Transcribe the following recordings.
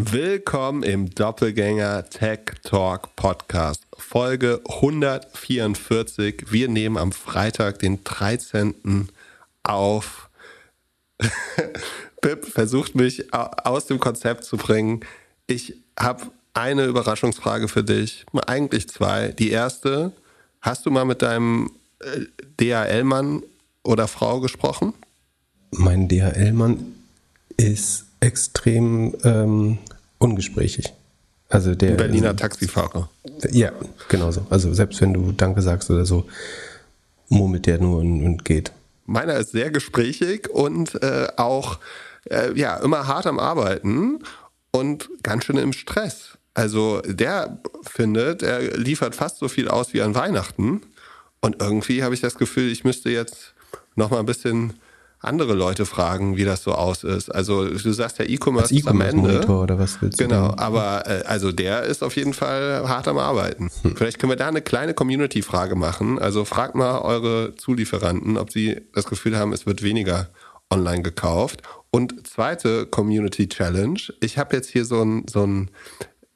Willkommen im Doppelgänger Tech Talk Podcast, Folge 144. Wir nehmen am Freitag, den 13. auf. Pip versucht mich aus dem Konzept zu bringen. Ich habe eine Überraschungsfrage für dich, eigentlich zwei. Die erste, hast du mal mit deinem äh, DHL-Mann oder Frau gesprochen? Mein DHL-Mann ist extrem ähm, ungesprächig. Also der Berliner Taxifahrer. Ja, genau so. Also selbst wenn du Danke sagst oder so, murmelt der nur und, und geht. Meiner ist sehr gesprächig und äh, auch äh, ja immer hart am Arbeiten und ganz schön im Stress. Also der findet, er liefert fast so viel aus wie an Weihnachten. Und irgendwie habe ich das Gefühl, ich müsste jetzt noch mal ein bisschen andere Leute fragen, wie das so aus ist. Also du sagst ja E-Commerce e am Ende. oder was willst du genau, denn? aber äh, also der ist auf jeden Fall hart am Arbeiten. Hm. Vielleicht können wir da eine kleine Community-Frage machen. Also fragt mal eure Zulieferanten, ob sie das Gefühl haben, es wird weniger online gekauft. Und zweite Community Challenge. Ich habe jetzt hier so ein, so ein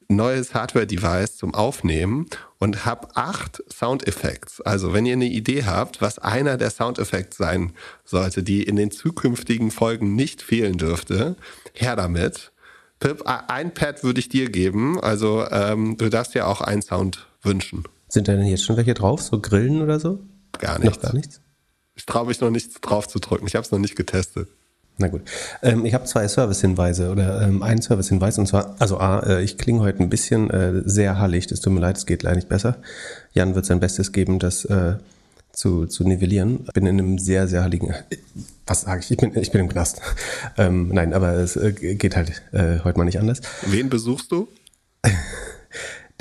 neues Hardware-Device zum Aufnehmen und habe acht Soundeffekte. Also wenn ihr eine Idee habt, was einer der Soundeffekte sein sollte, die in den zukünftigen Folgen nicht fehlen dürfte, her damit. Pip, ein Pad würde ich dir geben. Also ähm, du darfst ja auch einen Sound wünschen. Sind da denn jetzt schon welche drauf? So Grillen oder so? Gar nichts. Noch gar nichts? Ich traue mich noch nichts drauf zu drücken. Ich habe es noch nicht getestet. Na gut. Ähm, ich habe zwei Service-Hinweise oder ähm, einen Service-Hinweis und zwar, also A, äh, ich klinge heute ein bisschen äh, sehr hallig, das tut mir leid, es geht leider nicht besser. Jan wird sein Bestes geben, das äh, zu, zu nivellieren. Ich bin in einem sehr, sehr halligen, äh, was sage ich, ich bin, ich bin im Knast. Ähm, nein, aber es äh, geht halt äh, heute mal nicht anders. Wen besuchst du?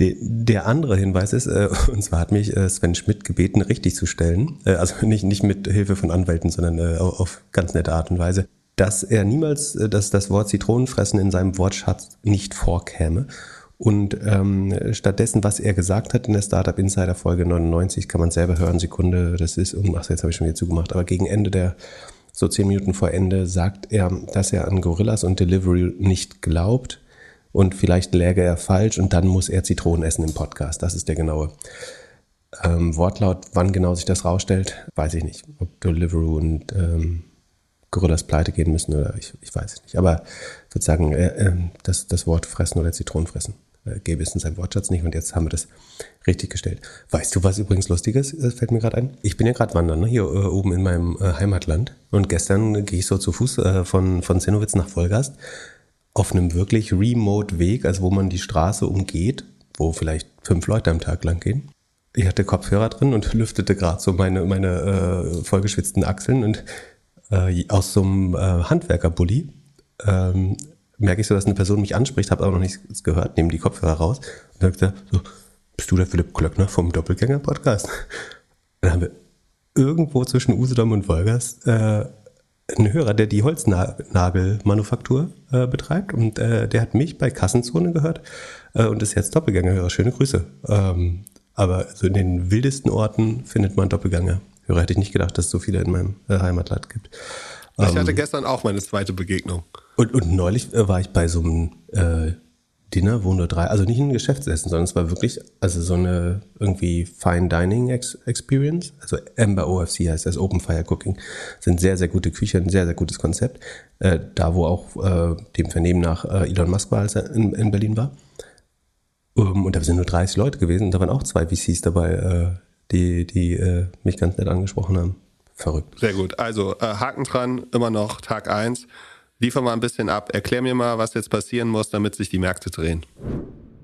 De, der andere Hinweis ist, äh, und zwar hat mich äh, Sven Schmidt gebeten, richtig zu stellen. Äh, also nicht, nicht mit Hilfe von Anwälten, sondern äh, auf ganz nette Art und Weise dass er niemals, äh, dass das Wort Zitronenfressen in seinem Wortschatz nicht vorkäme. Und ähm, stattdessen, was er gesagt hat in der Startup Insider Folge 99, kann man selber hören, Sekunde, das ist, ach, jetzt habe ich schon wieder zugemacht, aber gegen Ende der, so zehn Minuten vor Ende, sagt er, dass er an Gorillas und Delivery nicht glaubt und vielleicht läge er falsch und dann muss er Zitronen essen im Podcast. Das ist der genaue ähm, Wortlaut. Wann genau sich das rausstellt, weiß ich nicht. Ob Deliveroo und ähm, Gorillas pleite gehen müssen oder ich, ich weiß nicht. Aber sozusagen äh, äh, das, das Wort fressen oder Zitronenfressen äh, gäbe es in seinem Wortschatz nicht und jetzt haben wir das richtig gestellt. Weißt du, was übrigens Lustiges äh, fällt mir gerade ein? Ich bin ja gerade wandern, ne, hier äh, oben in meinem äh, Heimatland und gestern gehe ich so zu Fuß äh, von, von Zennowitz nach Vollgast auf einem wirklich remote Weg, also wo man die Straße umgeht, wo vielleicht fünf Leute am Tag lang gehen. Ich hatte Kopfhörer drin und lüftete gerade so meine, meine äh, vollgeschwitzten Achseln und äh, aus so einem äh, Handwerkerbully ähm, merke ich so, dass eine Person mich anspricht, habe aber noch nichts gehört, nehme die Kopfhörer raus und sagte so, bist du der Philipp Klöckner vom Doppelgänger-Podcast? Dann haben wir irgendwo zwischen Usedom und Wolgers äh, einen Hörer, der die Holznagelmanufaktur äh, betreibt und äh, der hat mich bei Kassenzone gehört äh, und ist jetzt Doppelgängerhörer. Schöne Grüße. Ähm, aber so in den wildesten Orten findet man Doppelgänger. Hörer hätte ich nicht gedacht, dass es so viele in meinem äh, Heimatland gibt. Ich ähm, hatte gestern auch meine zweite Begegnung. Und, und neulich äh, war ich bei so einem äh, Dinner, wo nur drei, also nicht ein Geschäftsessen, sondern es war wirklich, also so eine irgendwie Fine Dining Ex Experience. Also Amber OFC heißt das, Open Fire Cooking. Sind sehr, sehr gute Küche, ein sehr, sehr gutes Konzept. Äh, da, wo auch äh, dem Vernehmen nach äh, Elon Musk war, als er in, in Berlin war. Um, ähm, und da sind nur 30 Leute gewesen und da waren auch zwei VCs dabei, äh, die, die äh, mich ganz nett angesprochen haben. Verrückt. Sehr gut. Also äh, Haken dran, immer noch Tag 1. Liefer mal ein bisschen ab. Erklär mir mal, was jetzt passieren muss, damit sich die Märkte drehen.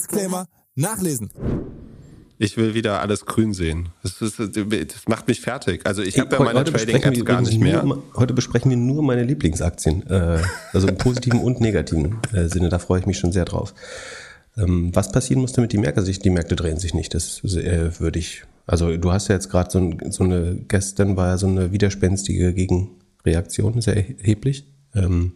Disclaimer nachlesen. Ich will wieder alles grün sehen. Das, ist, das macht mich fertig. Also ich habe ja heute- meine Trading-Apps wir gar nicht mehr. Nur, heute besprechen wir nur meine Lieblingsaktien. Äh, also im positiven und negativen äh, Sinne. Da freue ich mich schon sehr drauf. Ähm, was passieren muss, damit die Märkte sich, die Märkte drehen sich nicht. Das äh, würde ich. Also du hast ja jetzt gerade so, ein, so eine, gestern war ja so eine widerspenstige Gegenreaktion, sehr erheblich. Ähm,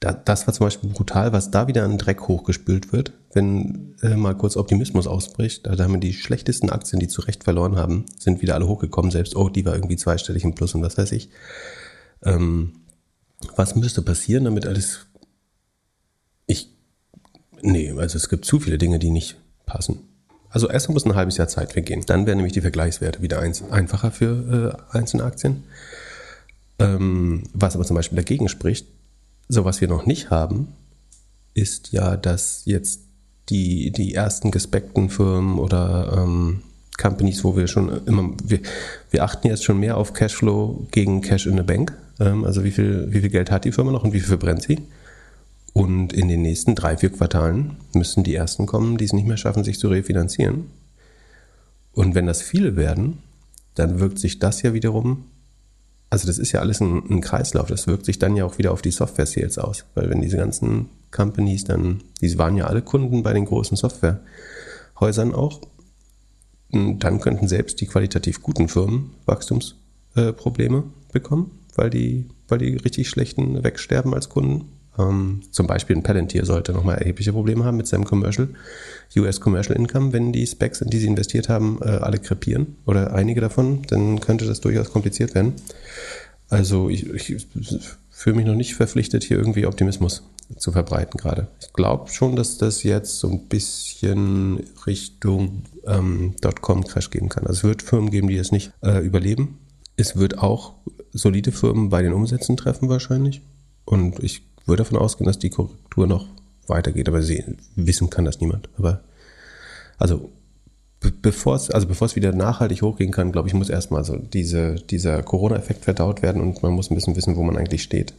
da, das war zum Beispiel brutal, was da wieder an Dreck hochgespült wird, wenn äh, mal kurz Optimismus ausbricht. Da haben wir die schlechtesten Aktien, die zu Recht verloren haben, sind wieder alle hochgekommen. Selbst, oh, die war irgendwie zweistellig im Plus und was weiß ich. Ähm, was müsste passieren, damit alles. Ich. Nee, also es gibt zu viele Dinge, die nicht passen. Also erstmal muss ein halbes Jahr Zeit vergehen. Dann werden nämlich die Vergleichswerte wieder eins, einfacher für äh, einzelne Aktien. Ähm, was aber zum Beispiel dagegen spricht, so was wir noch nicht haben, ist ja, dass jetzt die, die ersten gespeckten Firmen oder ähm, Companies, wo wir schon immer, wir, wir achten jetzt schon mehr auf Cashflow gegen Cash in the Bank. Ähm, also wie viel, wie viel Geld hat die Firma noch und wie viel verbrennt sie? Und in den nächsten drei, vier Quartalen müssen die ersten kommen, die es nicht mehr schaffen, sich zu refinanzieren. Und wenn das viele werden, dann wirkt sich das ja wiederum, also das ist ja alles ein, ein Kreislauf, das wirkt sich dann ja auch wieder auf die Software-Sales aus. Weil wenn diese ganzen Companies dann, die waren ja alle Kunden bei den großen Softwarehäusern auch, dann könnten selbst die qualitativ guten Firmen Wachstumsprobleme äh, bekommen, weil die, weil die richtig schlechten wegsterben als Kunden. Ähm, zum Beispiel ein Palantir sollte nochmal erhebliche Probleme haben mit seinem Commercial, US Commercial Income, wenn die Specs, in die sie investiert haben, äh, alle krepieren oder einige davon, dann könnte das durchaus kompliziert werden. Also ich, ich fühle mich noch nicht verpflichtet, hier irgendwie Optimismus zu verbreiten gerade. Ich glaube schon, dass das jetzt so ein bisschen Richtung ähm, Dotcom-Crash geben kann. Also es wird Firmen geben, die es nicht äh, überleben. Es wird auch solide Firmen bei den Umsätzen treffen wahrscheinlich. Und ich würde davon ausgehen, dass die Korrektur noch weitergeht. Aber sehen, wissen kann das niemand. Aber also be bevor es also bevor es wieder nachhaltig hochgehen kann, glaube ich, muss erstmal so diese, dieser Corona-Effekt verdaut werden und man muss ein bisschen wissen, wo man eigentlich steht.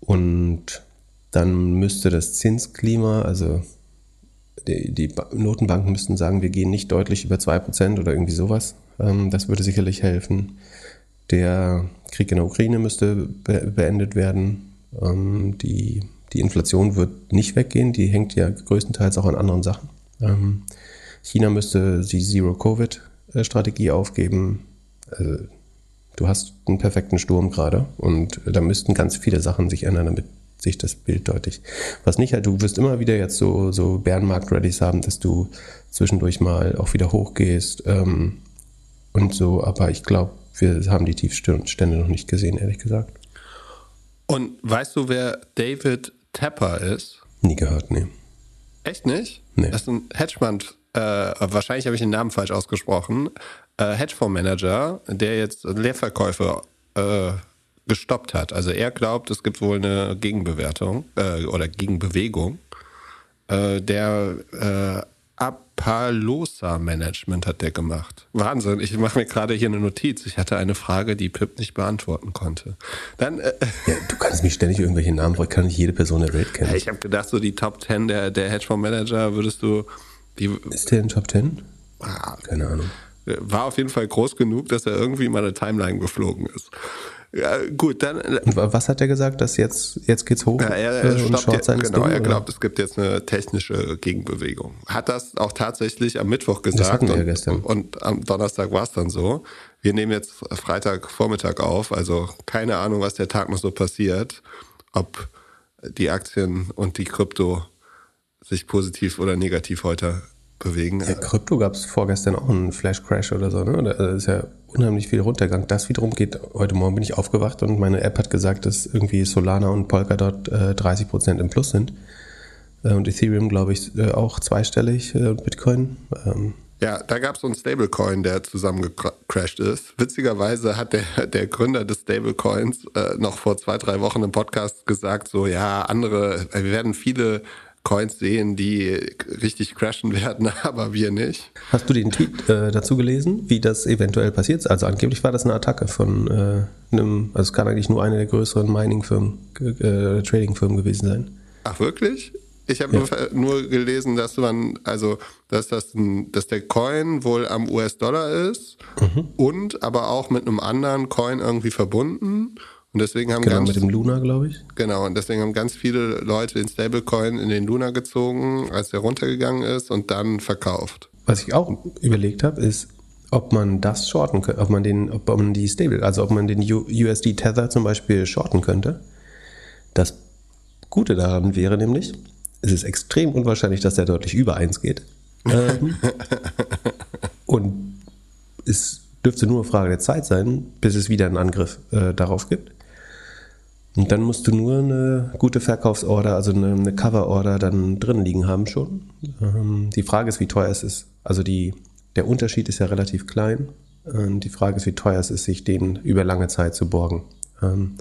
Und dann müsste das Zinsklima, also die, die Notenbanken müssten sagen, wir gehen nicht deutlich über 2% oder irgendwie sowas. Ähm, das würde sicherlich helfen. Der Krieg in der Ukraine müsste be beendet werden. Ähm, die, die Inflation wird nicht weggehen, die hängt ja größtenteils auch an anderen Sachen. Ähm, China müsste die Zero-Covid-Strategie aufgeben. Also, du hast einen perfekten Sturm gerade und da müssten ganz viele Sachen sich ändern, damit sich das Bild deutlich. Was nicht halt, du wirst immer wieder jetzt so, so Bärenmarkt-Rallys haben, dass du zwischendurch mal auch wieder hochgehst ähm, und so, aber ich glaube, wir haben die Tiefstände noch nicht gesehen, ehrlich gesagt. Und weißt du, wer David Tapper ist? Nie gehört, nee. Echt nicht? Nee. Das ist ein Hedgefonds, äh, wahrscheinlich habe ich den Namen falsch ausgesprochen, äh, Hedgefondsmanager, der jetzt Leerverkäufe äh, gestoppt hat. Also er glaubt, es gibt wohl eine Gegenbewertung äh, oder Gegenbewegung. Äh, der Apalosa Management hat der gemacht. Wahnsinn. Ich mache mir gerade hier eine Notiz. Ich hatte eine Frage, die Pip nicht beantworten konnte. Dann, äh, Ja, du kannst mich ständig irgendwelche Namen fragen, ich kann nicht jede Person der Welt kennen. ich habe gedacht, so die Top 10 der, der Hedgefondsmanager würdest du, die Ist der in Top 10? ah, Keine Ahnung. war auf jeden Fall groß genug, dass er irgendwie mal eine Timeline geflogen ist. Ja, gut, dann äh, was hat er gesagt, dass jetzt, jetzt geht's hoch Ja, er, äh, er, stoppt ist genau, Ding, er oder? glaubt, es gibt jetzt eine technische Gegenbewegung. Hat das auch tatsächlich am Mittwoch gesagt. hatten wir ja und, gestern. und am Donnerstag war es dann so. Wir nehmen jetzt Freitagvormittag auf, also keine Ahnung, was der Tag noch so passiert. Ob die Aktien und die Krypto sich positiv oder negativ heute bewegen. Ja, Krypto gab es vorgestern auch einen Flash-Crash oder so, ne? Da ist ja unheimlich viel runtergegangen. Das wiederum geht, heute Morgen bin ich aufgewacht und meine App hat gesagt, dass irgendwie Solana und Polkadot äh, 30% im Plus sind. Äh, und Ethereum, glaube ich, äh, auch zweistellig äh, und Bitcoin. Ähm, Ja, da gab es so einen Stablecoin, der zusammengecrashed ist. Witzigerweise hat der, der Gründer des Stablecoins äh, noch vor zwei, drei Wochen im Podcast gesagt, so ja, andere, wir werden viele Coins sehen, die richtig crashen werden, aber wir nicht. Hast du den Tweet äh, dazu gelesen, wie das eventuell passiert ist? Also angeblich war das eine Attacke von äh, einem, also es kann eigentlich nur eine der größeren Mining-Firmen, äh, Trading-Firmen gewesen sein. Ach wirklich? Ich habe Ja. nur, nur gelesen, dass man, also, dass das ein, dass der Coin wohl am US-Dollar ist Mhm. und aber auch mit einem anderen Coin irgendwie verbunden. Und deswegen haben Genau, ganz mit dem Luna, glaube ich. Genau, und deswegen haben ganz viele Leute den Stablecoin in den Luna gezogen, als der runtergegangen ist und dann verkauft. Was ich auch überlegt habe, ist, ob man das shorten könnte, ob man den, ob man die Stable, also ob man den USD Tether zum Beispiel shorten könnte. Das Gute daran wäre nämlich, es ist extrem unwahrscheinlich, dass der deutlich über 1 geht. Ähm, und es dürfte nur eine Frage der Zeit sein, bis es wieder einen Angriff äh, darauf gibt. Und dann musst du nur eine gute Verkaufsorder, also eine, eine Coverorder dann drin liegen haben schon. Ähm, die Frage ist, wie teuer es ist. Also die, der Unterschied ist ja relativ klein. Ähm, die Frage ist, wie teuer es ist, sich den über lange Zeit zu borgen. Ähm,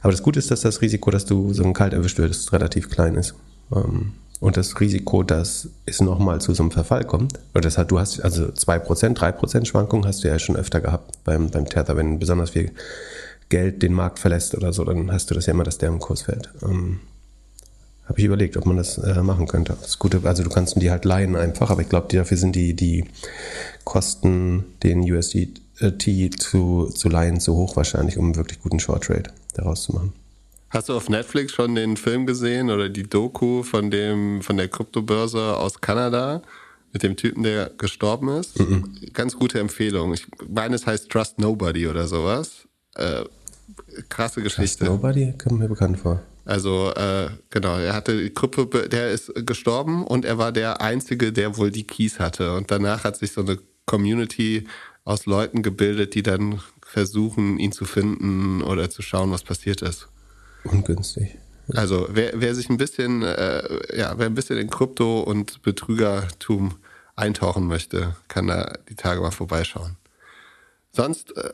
aber das Gute ist, dass das Risiko, dass du so ein kalt erwischt wirst, relativ klein ist. Ähm, und das Risiko, dass es nochmal zu so einem Verfall kommt, oder das hat, du hast also 2%, 3% Schwankungen hast du ja schon öfter gehabt beim, beim Tether, wenn besonders viel Geld den Markt verlässt oder so, dann hast du das ja immer, dass der im Kurs fällt. Ähm, Habe ich überlegt, ob man das äh, machen könnte. Das Gute, also du kannst die halt leihen einfach, aber ich glaube, dafür sind die, die Kosten, den USDT zu, zu leihen, zu hoch wahrscheinlich, um einen wirklich guten Short Trade daraus zu machen. Hast du auf Netflix schon den Film gesehen oder die Doku von dem von der Kryptobörse aus Kanada mit dem Typen, der gestorben ist? Ganz gute Empfehlung. Ich meine, es heißt Trust Nobody oder sowas. Äh, krasse Geschichte. Nobody kommt mir bekannt vor. Also äh, genau, er hatte die Krypto, der ist gestorben und er war der einzige, der wohl die Keys hatte. Und danach hat sich so eine Community aus Leuten gebildet, die dann versuchen, ihn zu finden oder zu schauen, was passiert ist. Ungünstig. Also wer, wer sich ein bisschen, äh, ja, wer ein bisschen in Krypto und Betrügertum eintauchen möchte, kann da die Tage mal vorbeischauen. Sonst äh,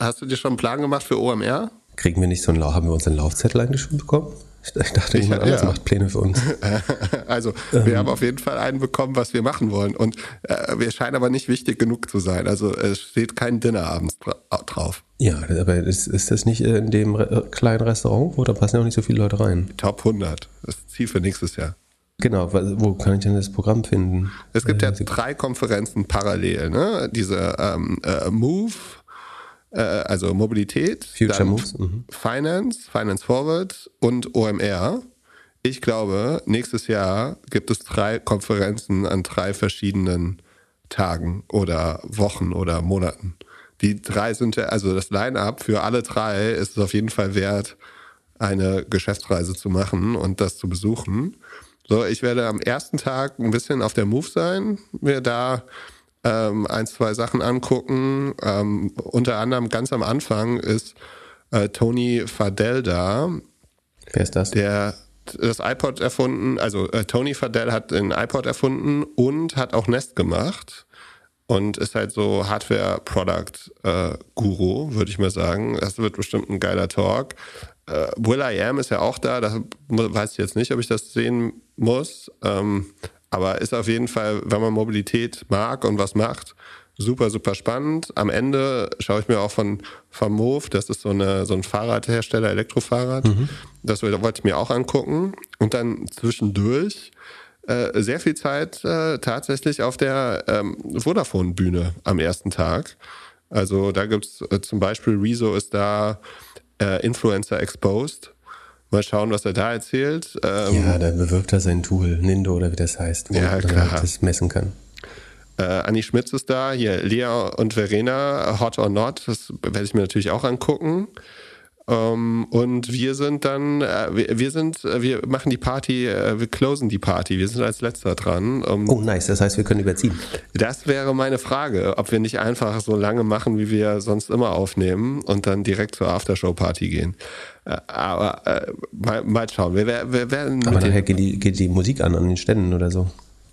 hast du dir schon einen Plan gemacht für OMR? Kriegen wir nicht so einen haben wir uns einen Laufzettel eigentlich schon bekommen? Ich, dachte, Ich- jemand anders ja. macht Pläne für uns. Also wir haben auf jeden Fall einen bekommen, was wir machen wollen. Und äh, wir scheinen aber nicht wichtig genug zu sein. Also es steht kein Dinner abends dra drauf. Ja, aber ist, ist das nicht in dem Re äh, kleinen Restaurant, wo da passen ja auch nicht so viele Leute rein? Top 100. Das ist Ziel für nächstes Jahr. Genau, wo kann ich denn das Programm finden? Es gibt ja Äh, drei Konferenzen parallel. Ne? Diese ähm, äh, Move, äh, also Mobilität, Future Moves, mhm. Finance, Finance Forward und OMR. Ich glaube, nächstes Jahr gibt es drei Konferenzen an drei verschiedenen Tagen oder Wochen oder Monaten. Die drei sind ja, also das Line-up für alle drei ist es auf jeden Fall wert, eine Geschäftsreise zu machen und das zu besuchen. So, ich werde am ersten Tag ein bisschen auf der Move sein, mir da ähm, ein, zwei Sachen angucken. Ähm, unter anderem ganz am Anfang ist äh, Tony Fadell da, Wer ist das? der das iPod erfunden, also äh, Tony Fadell hat den iPod erfunden und hat auch Nest gemacht und ist halt so Hardware-Product-Guru, würde ich mal sagen. Das wird bestimmt ein geiler Talk. Äh, Will I Am ist ja auch da, da weiß ich jetzt nicht, ob ich das sehen muss, ähm, aber ist auf jeden Fall, wenn man Mobilität mag und was macht, super, super spannend. Am Ende schaue ich mir auch von, von Move, das ist so, eine, so ein Fahrradhersteller, Elektrofahrrad, das will- wollte ich mir auch angucken. Und dann zwischendurch äh, sehr viel Zeit äh, tatsächlich auf der ähm, Vodafone-Bühne am ersten Tag. Also da gibt's äh, zum Beispiel Rezo ist da, äh, Influencer Exposed. Mal schauen, was er da erzählt. Ähm, Ja, da bewirbt er sein Tool, Nindo oder wie das heißt, wo Ja, man klar. halt das messen kann. Äh, Anni Schmitz ist da, hier Lea und Verena, Hot or Not, das werde ich mir natürlich auch angucken. Ähm, und wir sind dann, äh, wir, wir sind, äh, wir machen die Party, äh, wir closen die Party, wir sind als letzter dran. Ähm, Oh, nice, das heißt, wir können überziehen. Das wäre meine Frage, ob wir nicht einfach so lange machen, wie wir sonst immer aufnehmen und dann direkt zur Aftershow-Party gehen. Aber äh, mal, mal schauen. Wir, wer- wir werden Aber nachher geht die, geht die Musik an an den Ständen oder so.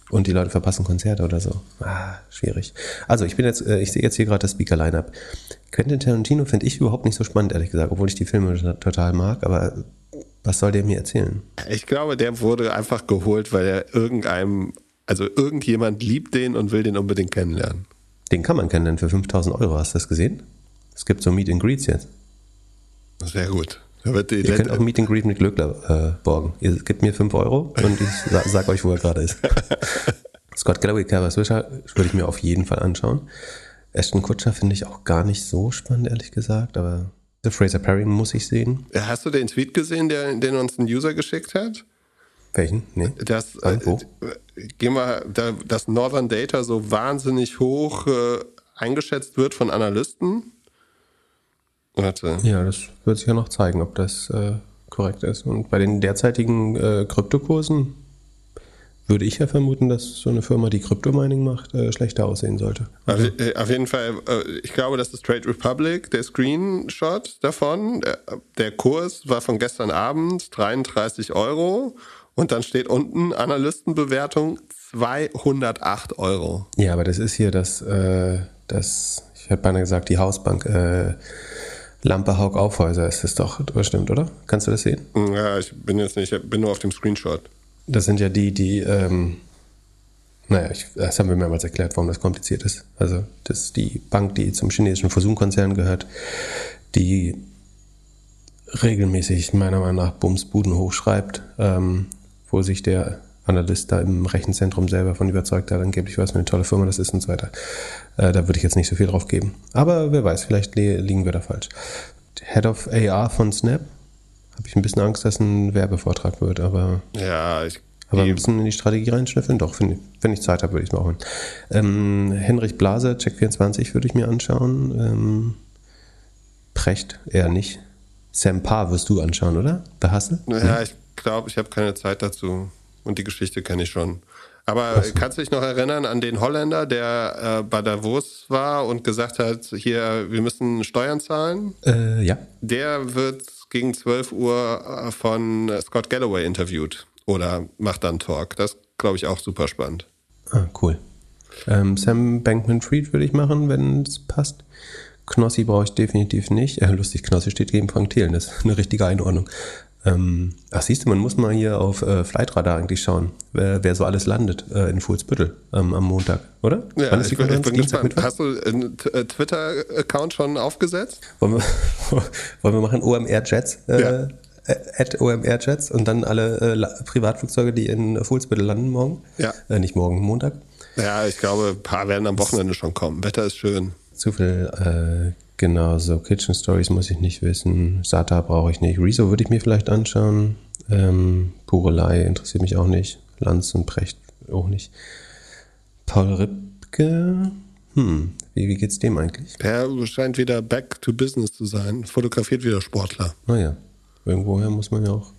Und die Leute verpassen Konzerte oder so. Ah, schwierig. Also ich bin jetzt, äh, ich sehe jetzt hier gerade das Speaker-Line-Up. Quentin Tarantino finde ich überhaupt nicht so spannend, ehrlich gesagt, obwohl ich die Filme to- total mag, aber was soll der mir erzählen? Ich glaube, der wurde einfach geholt, weil er irgendeinem, also irgendjemand liebt den und will den unbedingt kennenlernen. Den kann man kennenlernen für 5000 Euro, hast du das gesehen? Es gibt so Meet and Greets jetzt. Sehr gut. Ihr könnt auch Meet and Greet mit Glöckler äh, borgen. Ihr gebt mir 5 Euro und ich sa sag euch, wo er gerade ist. Scott Galloway, Carver Swisher würde ich mir auf jeden Fall anschauen. Ashton Kutscher finde ich auch gar nicht so spannend, ehrlich gesagt, aber The Fraser Perry muss ich sehen. Hast du den Tweet gesehen, der, den uns ein User geschickt hat? Welchen? Nee. Das, äh, wo? geh mal, da, dass Northern Data so wahnsinnig hoch äh, eingeschätzt wird von Analysten. Warte. Ja, das wird sich ja noch zeigen, ob das äh, korrekt ist. Und bei den derzeitigen äh, Kryptokursen würde ich ja vermuten, dass so eine Firma, die Kryptomining macht, äh, schlechter aussehen sollte. Auf, äh, auf jeden Fall, äh, ich glaube, das ist Trade Republic, der Screenshot davon. Der, der Kurs war von gestern Abend 33 Euro und dann steht unten Analystenbewertung 208 Euro. Ja, aber das ist hier das, äh, das ich hätte beinahe gesagt, die Hausbank äh, Lampe Haug Aufhäuser ist das doch, bestimmt, oder? Kannst du das sehen? Ja, ich bin jetzt nicht, ich bin nur auf dem Screenshot. Das sind ja die, die, ähm, naja, ich, das haben wir mehrmals erklärt, warum das kompliziert ist. Also, das ist die Bank, die zum chinesischen Fosun-Konzern gehört, die regelmäßig meiner Meinung nach Bumsbuden hochschreibt, ähm, wo sich der Analyst da im Rechenzentrum selber von überzeugt hat, angeblich was für eine tolle Firma das ist und so weiter. Äh, da würde ich jetzt nicht so viel drauf geben. Aber wer weiß, vielleicht li liegen wir da falsch. Head of AR von Snap, habe ich ein bisschen Angst, dass ein Werbevortrag wird, aber Ja, ich. aber ein bisschen in die Strategie reinschnüffeln? Doch, wenn, wenn ich Zeit habe, würde ich es machen. Ähm, Henrich Blaser, Check24 würde ich mir anschauen. Ähm, Precht eher nicht. Sam Parr wirst du anschauen, oder? The Hustle? Ja, ich glaube, ich habe keine Zeit dazu. Und die Geschichte kenne ich schon. Aber kannst du dich noch erinnern an den Holländer, der äh, bei Davos war und gesagt hat, hier, wir müssen Steuern zahlen? Äh, ja. Der wird gegen 12 Uhr äh, von Scott Galloway interviewt oder macht dann Talk. Das glaube ich auch super spannend. Ah, cool. Ähm, Sam Bankman-Fried würde ich machen, wenn es passt. Knossi brauche ich definitiv nicht. Äh, lustig, Knossi steht gegen Frank Thelen. Das ist eine richtige Einordnung. Ähm, ach, siehst du, man muss mal hier auf äh, Flightradar eigentlich schauen, wer, wer so alles landet äh, in Fuhlsbüttel ähm, am Montag, oder? Ja, Wann ist die ich, bin- ich Konferenz? bin gespannt. Hast du einen äh, Twitter-Account schon aufgesetzt? Wollen wir, wollen wir machen OMR Jets? Äh, Ja. äh, At OMR Jets und dann alle äh, Privatflugzeuge, die in Fuhlsbüttel landen morgen? Ja. Äh, nicht morgen, Montag. Ja, ich glaube, ein paar werden am Wochenende schon kommen. Wetter ist schön. Zu viel, äh, genau, so Kitchen Stories muss ich nicht wissen. Sata brauche ich nicht. Rezo würde ich mir vielleicht anschauen. Ähm, Purelei interessiert mich auch nicht. Lanz und Precht auch nicht. Paul Ripke, hm, wie, wie geht's dem eigentlich? Der scheint wieder back to business zu sein. Fotografiert wieder Sportler. Naja, irgendwoher muss man ja auch.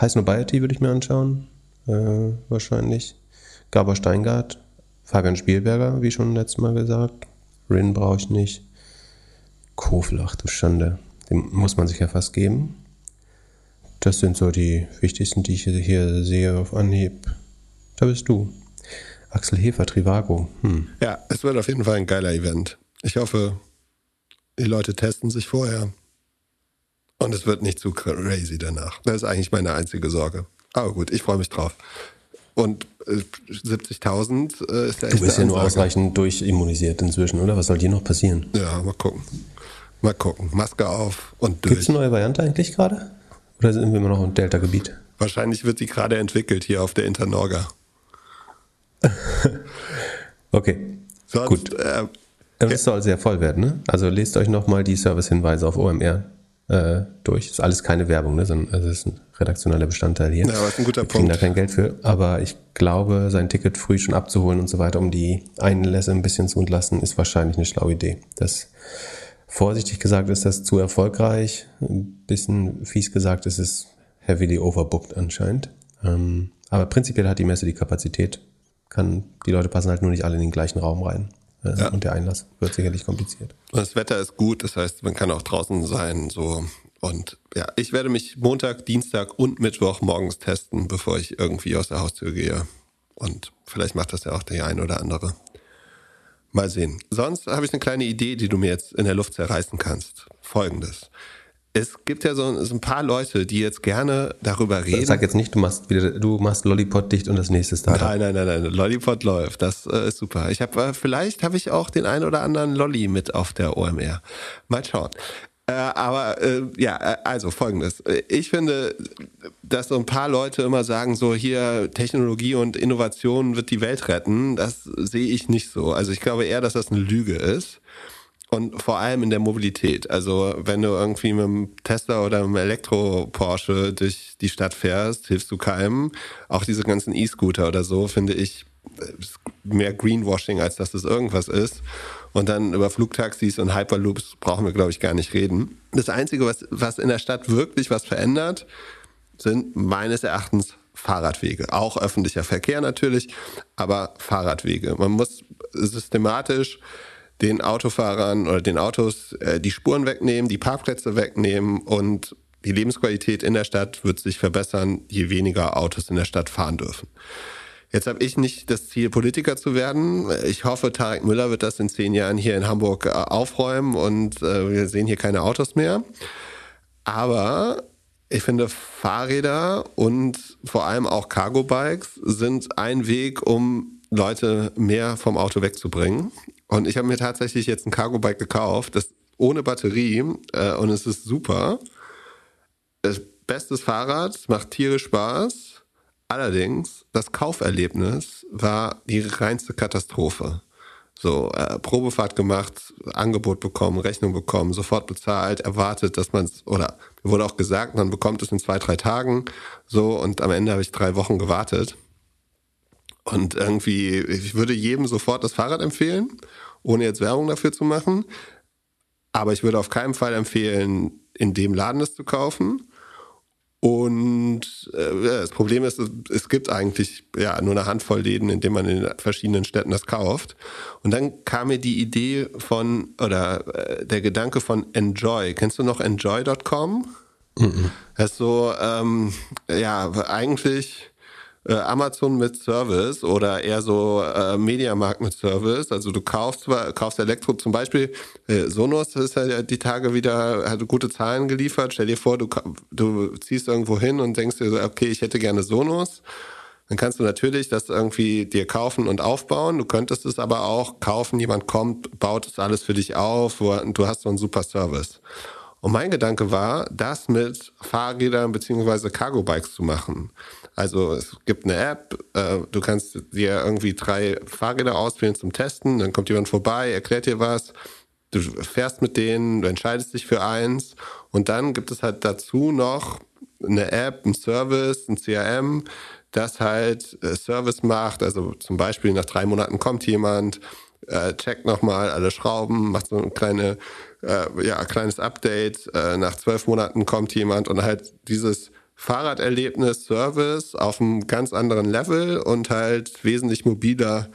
Heiß Nobiety würde ich mir anschauen. Äh, wahrscheinlich. Gabor Steingart. Fabian Spielberger, wie schon letztes Mal gesagt. Rin brauche ich nicht. Kofel, ach du Schande. Dem muss man sich ja fast geben. Das sind so die wichtigsten, die ich hier sehe auf Anhieb. Da bist du. Axel Hefer, Trivago. Hm. Ja, es wird auf jeden Fall ein geiler Event. Ich hoffe, die Leute testen sich vorher. Und es wird nicht zu crazy danach. Das ist eigentlich meine einzige Sorge. Aber gut, ich freue mich drauf. Und äh, 70.000 äh, ist ja echt Du bist ja nur ausreichend durchimmunisiert inzwischen, oder? Was soll dir noch passieren? Ja, mal gucken. Mal gucken. Maske auf und Gibt es durch. eine neue Variante eigentlich gerade? Oder sind wir immer noch im Delta-Gebiet? Wahrscheinlich wird die gerade entwickelt hier auf der Internorga. Okay. Sonst, Gut. Äh, Es soll sehr voll werden, ne? Also lest euch nochmal die Servicehinweise auf OMR äh, durch. Ist alles keine Werbung, ne? Sondern also ist ein redaktioneller Bestandteil hier. Ja, aber ist ein guter Wir Punkt. da kein Geld für. Aber ich glaube, sein Ticket früh schon abzuholen und so weiter, um die Einlässe ein bisschen zu entlassen, ist wahrscheinlich eine schlaue Idee. Das vorsichtig gesagt ist das zu erfolgreich. Ein bisschen fies gesagt ist es heavily overbooked anscheinend. Ähm, aber prinzipiell hat die Messe die Kapazität. Kann, die Leute passen halt nur nicht alle in den gleichen Raum rein. Äh, Ja. Und der Einlass wird sicherlich kompliziert. Und das Wetter ist gut, das heißt, man kann auch draußen sein. So. Und ja, ich werde mich Montag, Dienstag und Mittwoch morgens testen, bevor ich irgendwie aus der Haustür gehe. Und vielleicht macht das ja auch der ein oder andere. Mal sehen. Sonst habe ich eine kleine Idee, die du mir jetzt in der Luft zerreißen kannst. Folgendes. Es gibt ja so, so ein paar Leute, die jetzt gerne darüber reden. Sag jetzt nicht, du machst wieder, du machst Lollipop dicht und das nächste Startup. Nein, nein, nein, nein. Lollipop läuft. Das äh, ist super. Ich habe äh, vielleicht habe ich auch den einen oder anderen Lolli mit auf der OMR. Mal schauen. Äh, aber äh, ja, äh, also folgendes. Ich finde, dass so ein paar Leute immer sagen, so hier Technologie und Innovation wird die Welt retten, das sehe ich nicht so. Also ich glaube eher, dass das eine Lüge ist. Und vor allem in der Mobilität. Also wenn du irgendwie mit einem Tesla oder einem Elektro-Porsche durch die Stadt fährst, hilfst du keinem. Auch diese ganzen E-Scooter oder so, finde ich mehr Greenwashing, als dass es irgendwas ist. Und dann über Flugtaxis und Hyperloops brauchen wir, glaube ich, gar nicht reden. Das Einzige, was, was in der Stadt wirklich was verändert, sind meines Erachtens Fahrradwege. Auch öffentlicher Verkehr natürlich, aber Fahrradwege. Man muss systematisch den Autofahrern oder den Autos äh, die Spuren wegnehmen, die Parkplätze wegnehmen und die Lebensqualität in der Stadt wird sich verbessern, je weniger Autos in der Stadt fahren dürfen. Jetzt habe ich nicht das Ziel, Politiker zu werden. Ich hoffe, Tarek Müller wird das in zehn Jahren hier in Hamburg äh, aufräumen und äh, wir sehen hier keine Autos mehr. Aber ich finde, Fahrräder und vor allem auch Cargo-Bikes sind ein Weg, um Leute mehr vom Auto wegzubringen. Und ich habe mir tatsächlich jetzt ein Cargo-Bike gekauft, das ohne Batterie äh, und es ist super. Das bestes Fahrrad, macht tierisch Spaß Allerdings, das Kauferlebnis war die reinste Katastrophe. So, äh, Probefahrt gemacht, Angebot bekommen, Rechnung bekommen, sofort bezahlt, erwartet, dass man es, oder wurde auch gesagt, man bekommt es in zwei, drei Tagen. So, und am Ende habe ich drei Wochen gewartet. Und irgendwie, ich würde jedem sofort das Fahrrad empfehlen, ohne jetzt Werbung dafür zu machen. Aber ich würde auf keinen Fall empfehlen, in dem Laden es zu kaufen. Und äh, das Problem ist, es gibt eigentlich ja nur eine Handvoll Läden, in denen man in verschiedenen Städten das kauft. Und dann kam mir die Idee von oder äh, der Gedanke von Enjoy. Kennst du noch Enjoy.com? Mhm. Das ist so ähm, ja eigentlich äh, Amazon mit Service oder eher so äh, Mediamarkt mit Service. Also du kaufst kaufst Elektro zum Beispiel äh, Sonos ist ja die Tage wieder hat gute Zahlen geliefert. Stell dir vor, du du ziehst irgendwo hin und denkst dir so, okay, ich hätte gerne Sonos. Dann kannst du natürlich das irgendwie dir kaufen und aufbauen. Du könntest es aber auch kaufen, jemand kommt, baut es alles für dich auf und du hast so einen super Service. Und mein Gedanke war, das mit Fahrrädern beziehungsweise Cargo-Bikes zu machen. Also es gibt eine App, äh, du kannst dir irgendwie drei Fahrräder auswählen zum Testen, dann kommt jemand vorbei, erklärt dir was, du fährst mit denen, du entscheidest dich für eins und dann gibt es halt dazu noch eine App, ein Service, ein CRM, das halt äh, Service macht. Also zum Beispiel nach drei Monaten kommt jemand, äh, checkt nochmal alle Schrauben, macht so ein kleine, äh, ja, kleines Update. Äh, nach zwölf Monaten kommt jemand und halt dieses Fahrraderlebnis, Service auf einem ganz anderen Level und halt wesentlich mobiler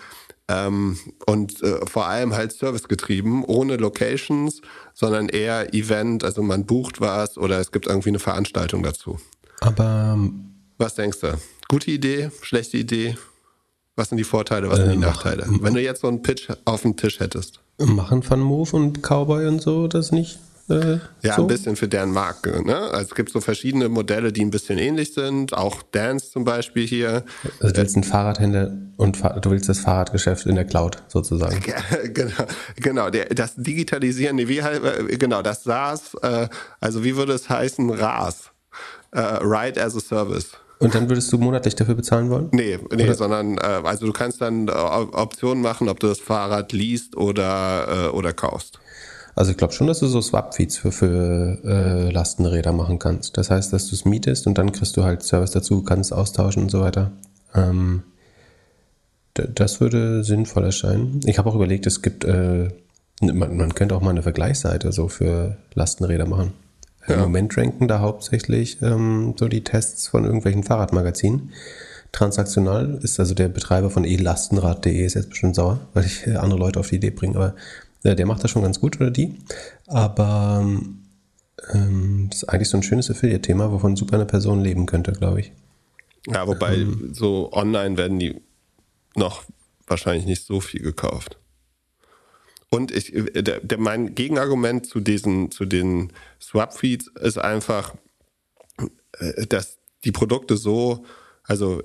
ähm, und äh, vor allem halt servicegetrieben, ohne Locations, sondern eher Event, also man bucht was oder es gibt irgendwie eine Veranstaltung dazu. Aber was denkst du? Gute Idee, schlechte Idee? Was sind die Vorteile, was sind die äh, Nachteile? Wenn du jetzt so einen Pitch auf dem Tisch hättest. Machen Van Move und Cowboy und so das nicht? Äh, ja, so? ein bisschen für deren Marke. Ne? Also es gibt so verschiedene Modelle, die ein bisschen ähnlich sind. Auch Dance zum Beispiel hier. Also du willst einen Fahrradhändler und du willst das Fahrradgeschäft in der Cloud sozusagen. genau, genau. Das Digitalisieren, wie äh, genau, das SaaS, äh, also wie würde es heißen? RAS. Äh, Ride as a Service. Und dann würdest du monatlich dafür bezahlen wollen? Nee, nee, oder? sondern äh, also du kannst dann Optionen machen, ob du das Fahrrad liest oder, äh, oder kaufst. Also ich glaube schon, dass du so Swap-Feeds für, für äh, Lastenräder machen kannst. Das heißt, dass du es mietest und dann kriegst du halt Service dazu, kannst austauschen und so weiter. Ähm, das würde sinnvoll erscheinen. Ich habe auch überlegt, es gibt, äh, man, man, könnte auch mal eine Vergleichsseite so für Lastenräder machen. Ja. Im Moment ranken da hauptsächlich ähm, so die Tests von irgendwelchen Fahrradmagazinen. Transaktional ist also der Betreiber von elastenrad.de ist jetzt bestimmt sauer, weil ich äh, andere Leute auf die Idee bringe, aber der macht das schon ganz gut oder die. Aber ähm, das ist eigentlich so ein schönes Affiliate-Thema, wovon super eine Person leben könnte, glaube ich. Ja, wobei ähm, so online werden die noch wahrscheinlich nicht so viel gekauft. Und ich, der, der, mein Gegenargument zu diesen, zu den Swap-Feeds ist einfach, äh, dass die Produkte so, also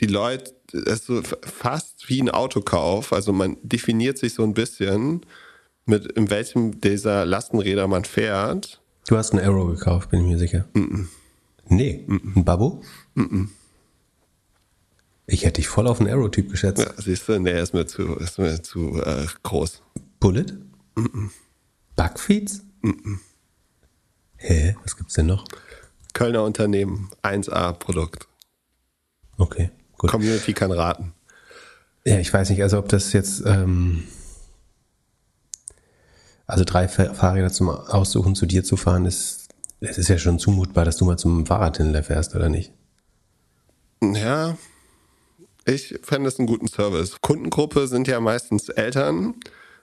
die Leute, das ist so fast wie ein Autokauf. Also man definiert sich so ein bisschen mit in welchem dieser Lastenräder man fährt. Du hast einen Arrow gekauft, bin ich mir sicher. Mm Nee, ein Babbo? Ich hätte dich voll auf einen Arrow-Typ geschätzt. Ja, siehst du, nee, ist mir zu, ist mir zu äh, groß. Bullet? Bugfeeds? Hä? Was gibt's denn noch? Kölner Unternehmen, 1A-Produkt. Okay, gut. Community kann raten. Ja, ich weiß nicht, also ob das jetzt, ähm, also drei Fa- Fahrräder zum Aussuchen zu dir zu fahren, ist, es ist ja schon zumutbar, dass du mal zum Fahrradhändler fährst, oder nicht? Ja, ich fände es einen guten Service. Kundengruppe sind ja meistens Eltern,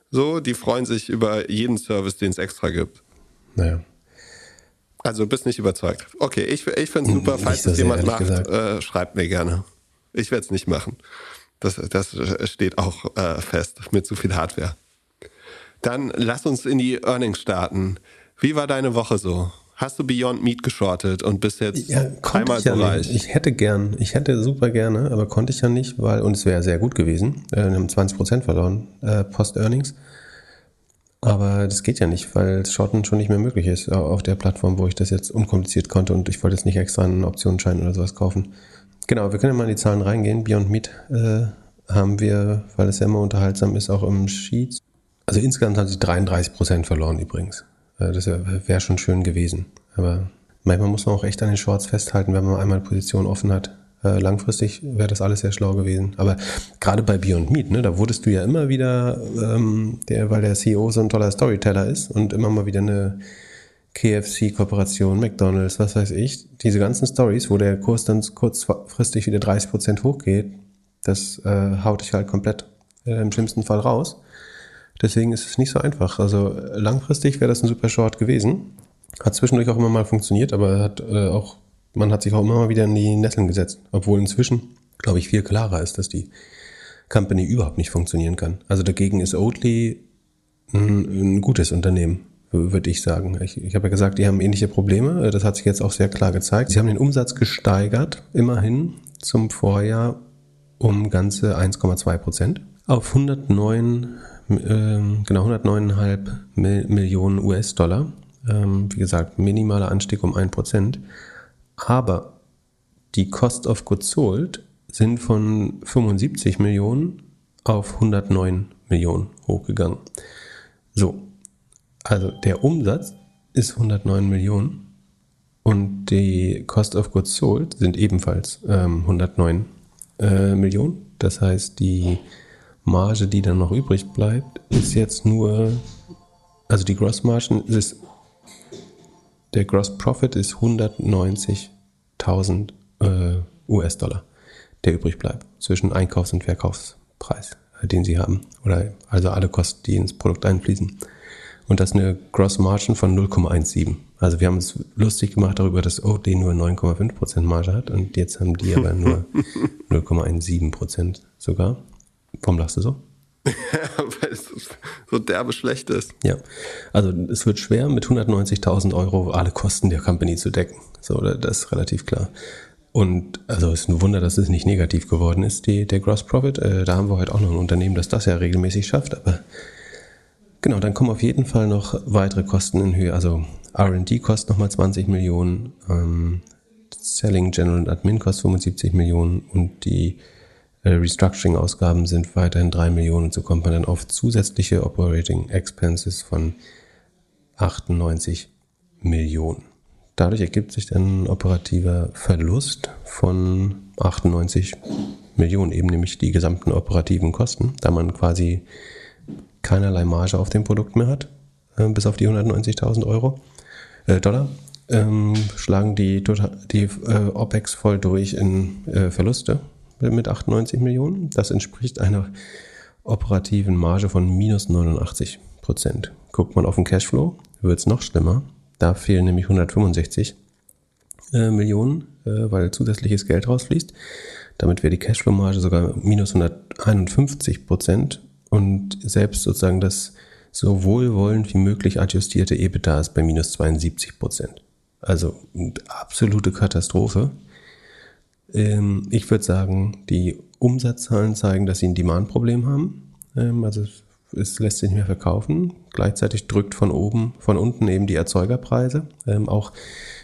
so, die freuen sich über jeden Service, den es extra gibt. Naja. Also bist nicht überzeugt. Okay, ich, ich finde es super. Falls es jemand macht, äh, schreibt mir gerne. Ich werde es nicht machen. Das, das steht auch äh, fest mit zu viel Hardware. Dann lass uns in die Earnings starten. Wie war deine Woche so? Hast du Beyond Meat geschortet und bist jetzt Ja, dreimal ich ja so nicht. reich? Ich hätte gern, ich hätte super gerne, aber konnte ich ja nicht, weil, und es wäre sehr gut gewesen, äh, wir haben 20% verloren, äh, Post-Earnings. Aber das geht ja nicht, weil Shorten schon nicht mehr möglich ist auf der Plattform, wo ich das jetzt unkompliziert konnte und ich wollte jetzt nicht extra einen Optionsschein oder sowas kaufen. Genau, wir können ja mal in die Zahlen reingehen. Beyond Meat äh, haben wir, weil es ja immer unterhaltsam ist, auch im Sheets. Also insgesamt haben sie 33% verloren übrigens. Äh, Das wäre wär schon schön gewesen. Aber manchmal muss man auch echt an den Shorts festhalten, wenn man einmal eine Position offen hat. Äh, Langfristig wäre das alles sehr schlau gewesen. Aber gerade bei Beyond Meat, ne, da wurdest du ja immer wieder, ähm, der, weil der CEO so ein toller Storyteller ist und immer mal wieder eine KFC-Kooperation, McDonalds, was weiß ich, diese ganzen Stories, wo der Kurs dann kurzfristig wieder 30% hochgeht, das äh, haut dich halt komplett äh, im schlimmsten Fall raus. Deswegen ist es nicht so einfach. Also langfristig wäre das ein super Short gewesen. Hat zwischendurch auch immer mal funktioniert, aber hat äh, auch, man hat sich auch immer mal wieder in die Nesseln gesetzt. Obwohl inzwischen, glaube ich, viel klarer ist, dass die Company überhaupt nicht funktionieren kann. Also dagegen ist Oatly ein, ein gutes Unternehmen, würde ich sagen. Ich, ich habe ja gesagt, die haben ähnliche Probleme. Das hat sich jetzt auch sehr klar gezeigt. Sie haben den Umsatz gesteigert, immerhin zum Vorjahr um ganze 1,2 Prozent auf 109, ähm, genau 109,5 Mil Millionen US-Dollar. Ähm, wie gesagt, minimaler Anstieg um 1 Prozent. Aber die Cost of Goods Sold sind von 75 Millionen auf 109 Millionen hochgegangen. So, also der Umsatz ist 109 Millionen und die Cost of Goods Sold sind ebenfalls ähm, 109 äh, Millionen. Das heißt, die Marge, die dann noch übrig bleibt, ist jetzt nur, also die Gross Margin ist, der Gross Profit ist 190.000 äh, US-Dollar, der übrig bleibt zwischen Einkaufs- und Verkaufspreis, äh, den sie haben. Oder also alle Kosten, die ins Produkt einfließen. Und das ist eine Gross Margin von 0,17. Also wir haben uns lustig gemacht darüber, dass OD nur 9,5% Marge hat und jetzt haben die aber nur 0,17% sogar. Warum lachst du so? Weil es so derbe schlecht ist. Ja, also es wird schwer, mit 190.000 Euro alle Kosten der Company zu decken. So, das ist relativ klar. Und also es ist ein Wunder, dass es nicht negativ geworden ist, die, der Gross Profit. Äh, da haben wir heute auch noch ein Unternehmen, das das ja regelmäßig schafft. Aber genau, dann kommen auf jeden Fall noch weitere Kosten in Höhe. Also R&D kostet nochmal 20 Millionen, ähm, Selling, General und Admin kostet 75 Millionen und die äh, Restructuring-Ausgaben sind weiterhin 3 Millionen. So kommt man dann auf zusätzliche Operating Expenses von 98 Millionen. Dadurch ergibt sich dann ein operativer Verlust von 98 Millionen, eben nämlich die gesamten operativen Kosten, da man quasi keinerlei Marge auf dem Produkt mehr hat, äh, bis auf die 190.000 Euro, äh, Dollar, ähm, schlagen die, total- die äh, OPEX voll durch in äh, Verluste mit 98 Millionen. Das entspricht einer operativen Marge von minus 89 Prozent. Guckt man auf den Cashflow, wird es noch schlimmer. Da fehlen nämlich 165 äh, Millionen, äh, weil zusätzliches Geld rausfließt. Damit wäre die Cashflow-Marge sogar minus 151 Prozent und selbst sozusagen das so wohlwollend wie möglich adjustierte EBITDA ist bei minus 72 Prozent. Also absolute Katastrophe. Ähm, ich würde sagen, die Umsatzzahlen zeigen, dass sie ein Demand-Problem haben. Ähm, also es lässt sich nicht mehr verkaufen. Gleichzeitig drückt von oben, von unten eben die Erzeugerpreise. Ähm, auch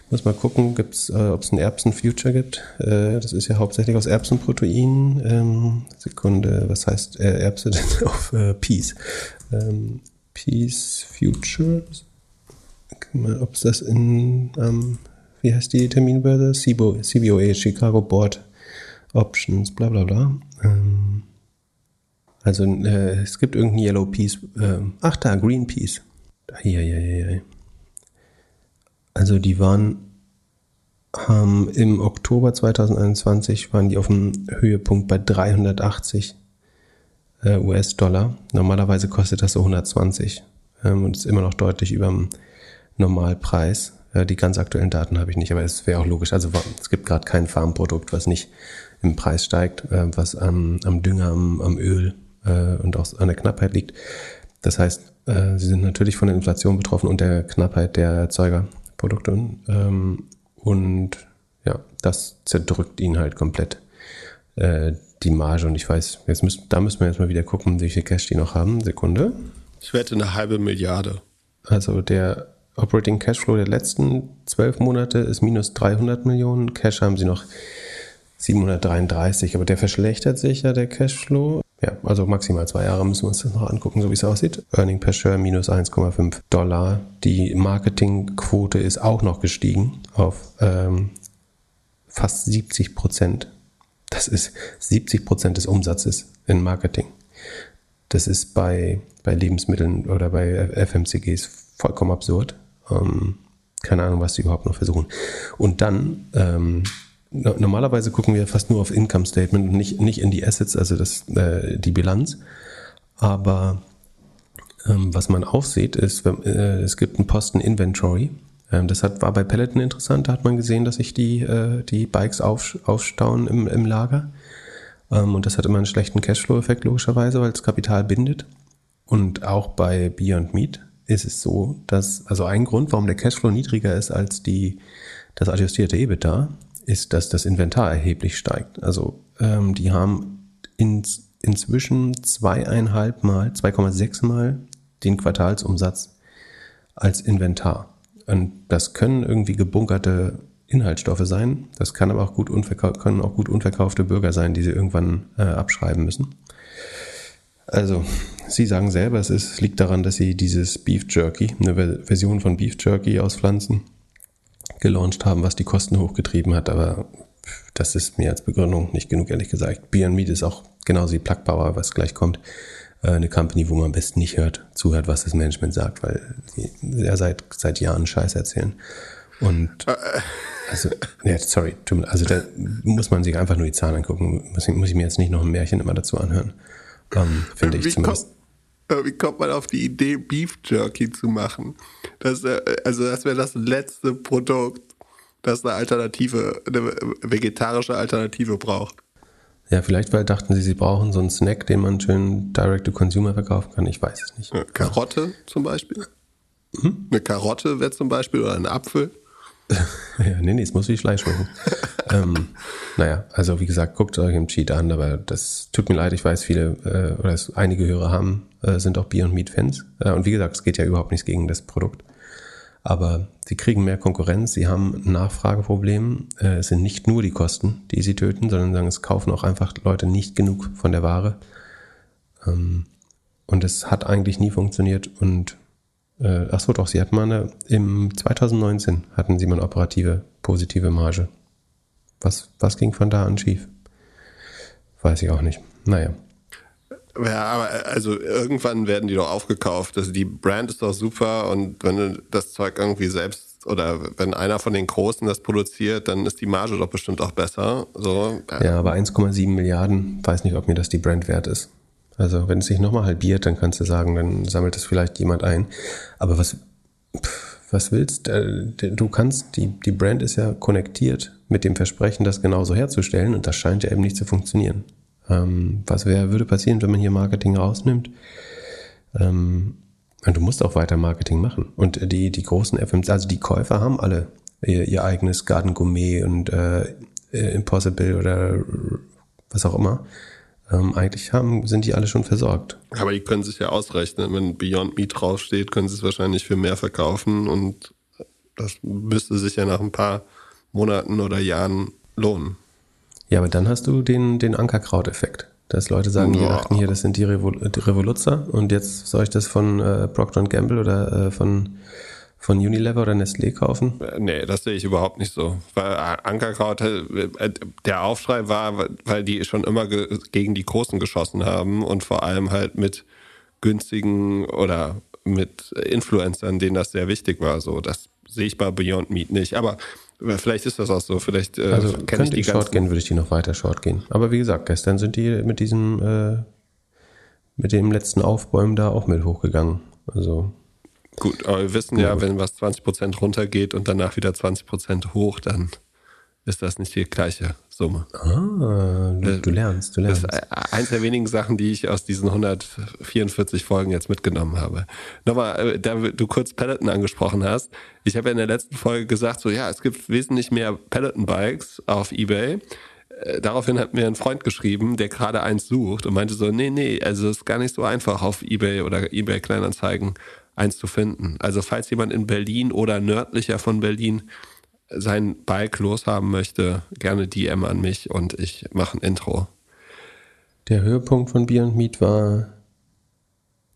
muss mal gucken, äh, ob es ein Erbsen-Future gibt. Äh, das ist ja hauptsächlich aus Erbsenprotein. Ähm, Sekunde, was heißt äh, Erbse denn auf äh, Peas? Ähm, Peas Future. Ob es das in, ähm, wie heißt die Terminbörse? CBOE, Chicago Board Options, bla bla bla. Ähm, also äh, es gibt irgendein Yellow Peas. Äh, ach da, Green Peas. Hier. Also die waren ähm, im Oktober 2021 waren die auf dem Höhepunkt bei 380 äh, US-Dollar. Normalerweise kostet das so 120 ähm, und ist immer noch deutlich über dem Normalpreis. Äh, die ganz aktuellen Daten habe ich nicht, aber es wäre auch logisch. Also es gibt gerade kein Farmprodukt, was nicht im Preis steigt, äh, was am, am Dünger, am, am Öl äh, und auch an der Knappheit liegt. Das heißt, äh, sie sind natürlich von der Inflation betroffen und der Knappheit der Erzeugerprodukte. Ähm, und ja, das zerdrückt ihn halt komplett äh, die Marge. Und ich weiß, jetzt müssen, da müssen wir jetzt mal wieder gucken, wie viel Cash die noch haben. Sekunde. Ich wette eine halbe Milliarde. Also der Operating Cashflow der letzten zwölf Monate ist minus 300 Millionen. Cash haben sie noch 733, aber der verschlechtert sich ja, der Cashflow. Ja, also maximal zwei Jahre müssen wir uns das noch angucken, so wie es aussieht. Earning per Share minus 1,5 Dollar. Die Marketingquote ist auch noch gestiegen auf ähm, fast 70 Prozent. Das ist 70 Prozent des Umsatzes in Marketing. Das ist bei, bei Lebensmitteln oder bei FMCGs vollkommen absurd. Ähm, keine Ahnung, was die überhaupt noch versuchen. Und dann ähm, normalerweise gucken wir fast nur auf Income Statement und nicht, nicht in die Assets, also das, äh, die Bilanz. Aber ähm, was man auch sieht, ist, äh, es gibt einen Posten Inventory. Ähm, das hat, war bei Peloton interessant, da hat man gesehen, dass sich die, äh, die Bikes auf, aufstauen im, im Lager. Ähm, und das hat immer einen schlechten Cashflow-Effekt logischerweise, weil es Kapital bindet. Und auch bei Beyond Meat ist es so, dass, also ein Grund, warum der Cashflow niedriger ist als die, das adjustierte EBITDA, ist, dass das Inventar erheblich steigt. Also ähm, die haben in, inzwischen zweieinhalb Mal, 2,6 Mal den Quartalsumsatz als Inventar. Und das können irgendwie gebunkerte Inhaltsstoffe sein. Das kann aber auch gut können auch gut unverkaufte Bürger sein, die sie irgendwann äh, abschreiben müssen. Also, Sie sagen selber, es, ist, liegt daran, dass Sie dieses Beef Jerky, eine Version von Beef Jerky aus Pflanzen, gelauncht haben, was die Kosten hochgetrieben hat, aber das ist mir als Begründung nicht genug, ehrlich gesagt. Beyond Meat ist auch genauso wie Plug Power, was gleich kommt, äh, eine Company, wo man am besten nicht hört, zuhört, was das Management sagt, weil sie ja seit, seit Jahren Scheiß erzählen. Und also, ja, sorry, also da muss man sich einfach nur die Zahlen angucken. Muss ich, muss ich mir jetzt nicht noch ein Märchen immer dazu anhören. Ähm, Finde ich zumindest. Kommt, wie kommt man auf die Idee, Beef Jerky zu machen? Das, äh, also das wäre das letzte Produkt, das eine Alternative, eine vegetarische Alternative braucht. Ja, vielleicht weil dachten sie, sie brauchen so einen Snack, den man schön direct to consumer verkaufen kann. Ich weiß es nicht. Eine Karotte zum Beispiel. Hm? Eine Karotte wäre zum Beispiel oder ein Apfel. ja, nee, nee, es muss wie Fleisch schmecken. ähm, naja, also wie gesagt, guckt euch im Cheat an, aber das tut mir leid, ich weiß, viele äh, oder es, einige Hörer haben, äh, sind auch Bier- und Meat-Fans. Äh, und wie gesagt, es geht ja überhaupt nichts gegen das Produkt. Aber sie kriegen mehr Konkurrenz, sie haben ein Nachfrageproblem. Äh, es sind nicht nur die Kosten, die sie töten, sondern sagen, es kaufen auch einfach Leute nicht genug von der Ware. Ähm, und es hat eigentlich nie funktioniert und äh, ach so, doch, sie hatten mal eine, im 2019 hatten sie mal eine operative positive Marge. Was, was ging von da an schief? Weiß ich auch nicht. Naja. Ja, aber also irgendwann werden die doch aufgekauft. Also die Brand ist doch super und wenn du das Zeug irgendwie selbst oder wenn einer von den Großen das produziert, dann ist die Marge doch bestimmt auch besser. So, ja. ja, aber 1,7 Milliarden, weiß nicht, ob mir das die Brand wert ist. Also wenn es sich nochmal halbiert, dann kannst du sagen, dann sammelt es vielleicht jemand ein. Aber was, was willst äh, du? kannst, die, die Brand ist ja konnektiert mit dem Versprechen, das genauso herzustellen und das scheint ja eben nicht zu funktionieren. Ähm, was wär, würde passieren, wenn man hier Marketing rausnimmt? Ähm, und du musst auch weiter Marketing machen. Und die, die großen FMs, also die Käufer haben alle ihr, ihr eigenes Garden Gourmet und äh, Impossible oder was auch immer Ähm, eigentlich haben, sind die alle schon versorgt. Aber die können sich ja ausrechnen. Wenn Beyond Meat draufsteht, können sie es wahrscheinlich für mehr verkaufen und das müsste sich ja nach ein paar Monaten oder Jahren lohnen. Ja, aber dann hast du den, den Ankerkraut-Effekt. Dass Leute sagen, wir Ja. dachten hier, das sind die, Revol die Revoluzzer und jetzt soll ich das von äh, Procter Gamble oder äh, von, von Unilever oder Nestlé kaufen? Äh, Nee, das sehe ich überhaupt nicht so. Weil äh, Ankerkraut, äh, der Aufschrei war, weil die schon immer ge gegen die Großen geschossen haben und vor allem halt mit günstigen oder mit Influencern, denen das sehr wichtig war. So, das sehe ich bei Beyond Meat nicht. Aber vielleicht ist das auch so. Vielleicht äh, Also kenne ich könnte die ich Short gehen, würde ich die noch weiter Short gehen. Aber wie gesagt, gestern sind die mit diesem, äh, mit dem letzten Aufbäumen da auch mit hochgegangen. Also Gut, aber wir wissen ja, wenn was 20% runtergeht und danach wieder 20% hoch, dann ist das nicht die gleiche Summe. ah, du, du lernst, du Das lernst. ist äh, eins der wenigen Sachen, die ich aus diesen 144 Folgen jetzt mitgenommen habe. Nochmal, äh, da du kurz Peloton angesprochen hast. Ich habe ja in der letzten Folge gesagt, so ja, es gibt wesentlich mehr Peloton-Bikes auf Ebay. Äh, Daraufhin hat mir ein Freund geschrieben, der gerade eins sucht und meinte so, nee, nee, also es ist gar nicht so einfach auf Ebay oder Ebay Kleinanzeigen eins zu finden. Also falls jemand in Berlin oder nördlicher von Berlin sein Bike loshaben möchte, gerne DM an mich und ich mache ein Intro. Der Höhepunkt von Beyond Meat war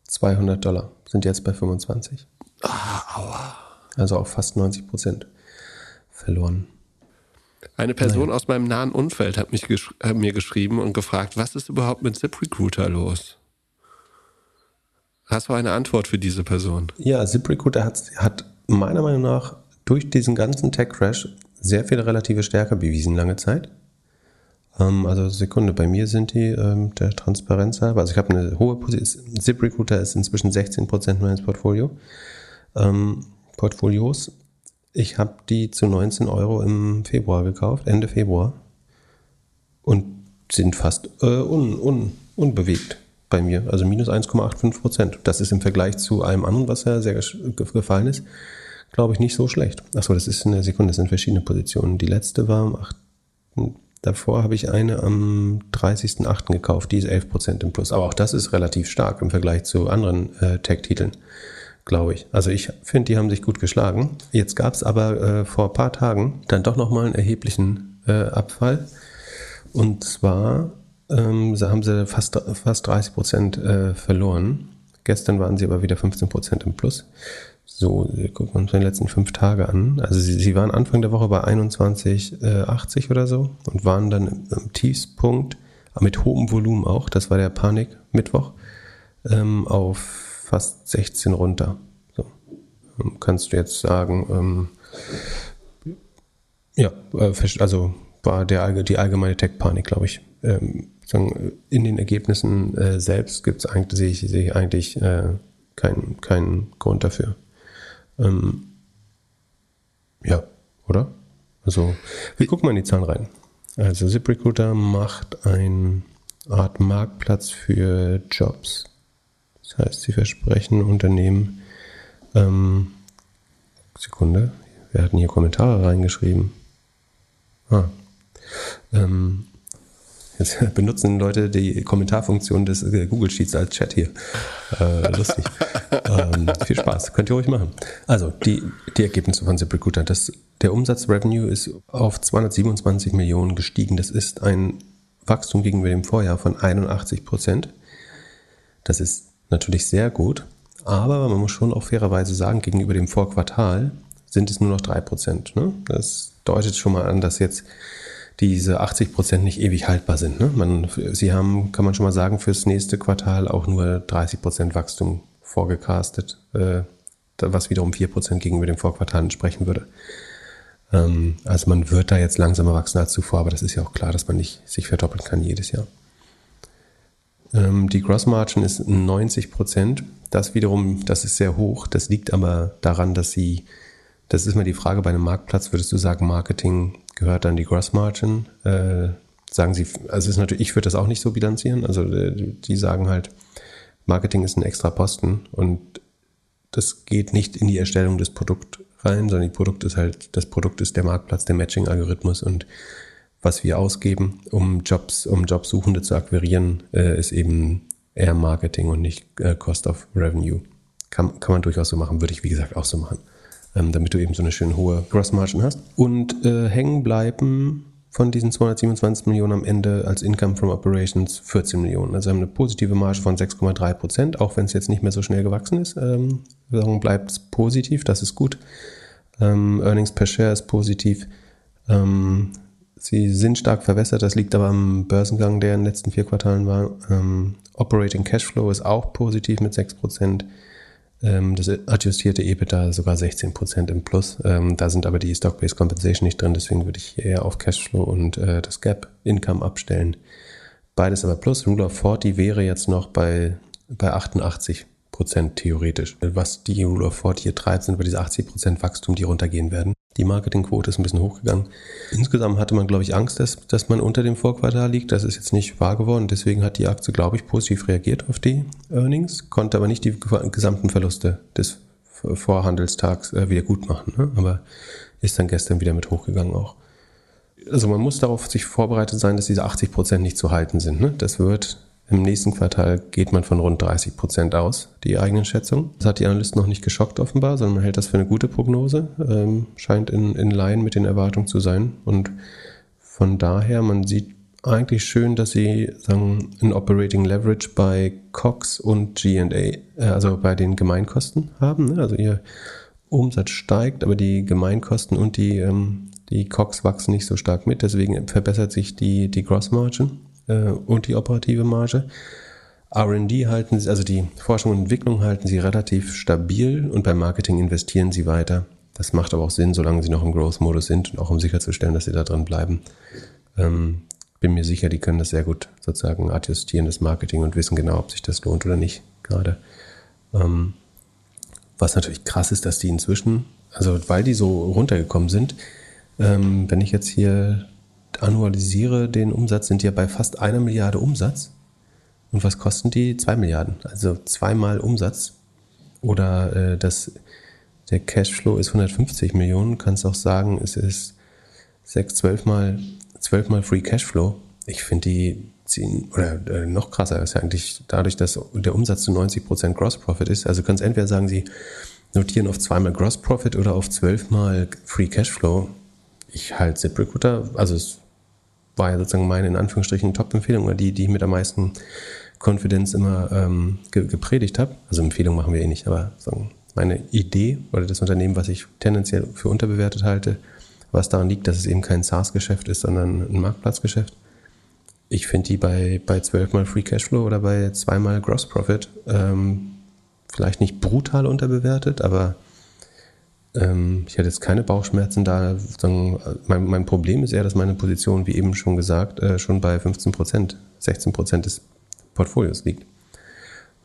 200 Dollar, sind jetzt bei 25. Also auch fast 90 Prozent verloren. Eine Person aus meinem nahen Umfeld hat mich gesch äh, mir geschrieben und gefragt, was ist überhaupt mit ZipRecruiter los? Hast du eine Antwort für diese Person? Ja, ZipRecruiter hat, hat meiner Meinung nach durch diesen ganzen Tech-Crash sehr viel relative Stärke bewiesen lange Zeit. Ähm, also Sekunde, bei mir sind die ähm, der Transparenz halber. Also ich habe eine hohe Position. ZipRecruiter ist inzwischen 16% meines Portfolio. Ähm, Portfolios. Ich habe die zu 19 Euro im Februar gekauft, Ende Februar. Und sind fast äh, un, un, unbewegt bei mir. Also minus 1,85 Prozent. Das ist im Vergleich zu allem anderen, was ja sehr gefallen ist, glaube ich, nicht so schlecht. Achso, das ist eine Sekunde, das sind verschiedene Positionen. Die letzte war am 8. Davor habe ich eine am 30.08. gekauft, die ist 11 Prozent im Plus. Aber auch das ist relativ stark im Vergleich zu anderen äh, Tech-Titeln, glaube ich. Also ich finde, die haben sich gut geschlagen. Jetzt gab es aber äh, vor ein paar Tagen dann doch nochmal einen erheblichen äh, Abfall. Und zwar ähm, haben sie fast, fast 30 Prozent äh, verloren. Gestern waren sie aber wieder 15 Prozent im Plus. So, gucken wir uns die letzten fünf Tage an. Also sie, sie waren Anfang der Woche bei 21,80 oder so und waren dann im, im Tiefspunkt, mit hohem Volumen auch, das war der Panik-Mittwoch, ähm, auf fast 16 runter. So. Ähm, kannst du jetzt sagen, ähm, ja, äh, also war der, die allgemeine Tech-Panik, glaube ich. Ähm, in den Ergebnissen äh, selbst gibt's eigentlich, sehe ich, sehe ich eigentlich äh, keinen keinen Grund dafür. Ähm, ja, oder? Also, wir gucken mal in die Zahlen rein. Also, ZipRecruiter macht eine Art Marktplatz für Jobs. Das heißt, sie versprechen Unternehmen, ähm, Sekunde, wir hatten hier Kommentare reingeschrieben. Ah. Ähm, jetzt benutzen Leute die Kommentarfunktion des äh, Google Sheets als Chat hier. Äh, lustig. ähm, viel Spaß. Könnt ihr ruhig machen. Also, die, die Ergebnisse von ZipRecruiter. Das, der Umsatz-Revenue ist auf 227 Millionen gestiegen. Das ist ein Wachstum gegenüber dem Vorjahr von 81 Prozent. Das ist natürlich sehr gut, aber man muss schon auch fairerweise sagen, gegenüber dem Vorquartal sind es nur noch 3%. Ne? Das deutet schon mal an, dass jetzt diese 80% nicht ewig haltbar sind. Ne? Man, sie haben, kann man schon mal sagen, fürs nächste Quartal auch nur 30% Wachstum vorgecastet, äh, was wiederum 4% gegenüber dem Vorquartal entsprechen würde. Ähm, also man wird da jetzt langsamer wachsen als zuvor, aber das ist ja auch klar, dass man nicht sich verdoppeln kann jedes Jahr. Ähm, die Gross Margin ist 90 Prozent. Das wiederum, das ist sehr hoch. Das liegt aber daran, dass sie, das ist mal die Frage bei einem Marktplatz, würdest du sagen, Marketing gehört dann die Gross Margin? Äh, sagen sie, also ist natürlich, ich würde das auch nicht so bilanzieren. Also äh, die sagen halt, Marketing ist ein extra Posten und das geht nicht in die Erstellung des Produkts rein, sondern die Produkt ist halt, das Produkt ist der Marktplatz, der Matching-Algorithmus und was wir ausgeben, um Jobs, um Jobsuchende zu akquirieren, äh, ist eben eher Marketing und nicht äh, Cost of Revenue. Kann, kann man durchaus so machen, würde ich wie gesagt auch so machen, ähm, damit du eben so eine schön hohe Gross Margin hast. Und äh, hängen bleiben von diesen 227 Millionen am Ende als Income from Operations 14 Millionen. Also haben eine positive Marge von 6,3 Prozent, auch wenn es jetzt nicht mehr so schnell gewachsen ist. Ähm, bleibt es positiv, das ist gut. Ähm, Earnings per Share ist positiv. Ähm, sie sind stark verwässert, das liegt aber am Börsengang, der in den letzten vier Quartalen war. Ähm, Operating Cashflow ist auch positiv mit 6 Prozent. Ähm, das adjustierte EBITDA sogar 16% im Plus. Ähm, da sind aber die Stock-Based Compensation nicht drin, deswegen würde ich eher auf Cashflow und äh, das Gap Income abstellen. Beides aber Plus. Rule of 40 wäre jetzt noch bei, bei 88 theoretisch. Was die Rule of 40 hier treibt, sind über diese 80% Wachstum, die runtergehen werden. Die Marketingquote ist ein bisschen hochgegangen. Insgesamt hatte man, glaube ich, Angst, dass, dass man unter dem Vorquartal liegt. Das ist jetzt nicht wahr geworden. Deswegen hat die Aktie, glaube ich, positiv reagiert auf die Earnings, konnte aber nicht die gesamten Verluste des Vorhandelstags äh, wieder gut machen. Ne? Aber ist dann gestern wieder mit hochgegangen auch. Also man muss darauf sich vorbereitet sein, dass diese 80 Prozent nicht zu halten sind. Ne? Das wird im nächsten Quartal geht man von rund 30 Prozent aus, die eigenen Schätzungen. Das hat die Analysten noch nicht geschockt offenbar, sondern man hält das für eine gute Prognose. Ähm, scheint in, in Line mit den Erwartungen zu sein. Und von daher, man sieht eigentlich schön, dass sie sagen, ein Operating Leverage bei COX und GA, äh, also bei den Gemeinkosten haben. Ne? Also ihr Umsatz steigt, aber die Gemeinkosten und die, ähm, die COX wachsen nicht so stark mit. Deswegen verbessert sich die, die Gross Margin äh, und die operative Marge. RD halten sie, also die Forschung und Entwicklung halten sie relativ stabil und beim Marketing investieren sie weiter. Das macht aber auch Sinn, solange sie noch im Growth-Modus sind und auch um sicherzustellen, dass sie da drin bleiben. Ähm, bin mir sicher, die können das sehr gut sozusagen adjustieren, das Marketing und wissen genau, ob sich das lohnt oder nicht gerade. Ähm, was natürlich krass ist, dass die inzwischen, also weil die so runtergekommen sind, ähm, wenn ich jetzt hier annualisiere den Umsatz, sind ja bei fast einer Milliarde Umsatz. Und was kosten die? Zwei Milliarden. Also zweimal Umsatz. Oder äh, das, der Cashflow ist 150 Millionen. Kannst auch sagen, es ist sechs, zwölfmal, zwölfmal Free Cashflow. Ich finde die ziehen, oder äh, noch krasser ist ja eigentlich dadurch, dass der Umsatz zu 90 Prozent Gross Profit ist. Also kannst entweder sagen, sie notieren auf zweimal Gross Profit oder auf zwölfmal Free Cashflow. Ich halte ZipRecruiter, also es war ja sozusagen meine in Anführungsstrichen Top-Empfehlung oder die, die ich mit am meisten Confidence immer ähm, ge gepredigt habe. Also Empfehlung machen wir eh nicht, aber sagen, meine Idee oder das Unternehmen, was ich tendenziell für unterbewertet halte, was daran liegt, dass es eben kein SaaS-Geschäft ist, sondern ein Marktplatzgeschäft. Ich finde die bei, bei 12 mal Free Cashflow oder bei zweimal Gross Profit ähm, vielleicht nicht brutal unterbewertet, aber ähm, ich hatte jetzt keine Bauchschmerzen da. Mein, mein, Problem ist eher, dass meine Position, wie eben schon gesagt, äh, schon bei 15 Prozent, 16 Prozent des Portfolios liegt.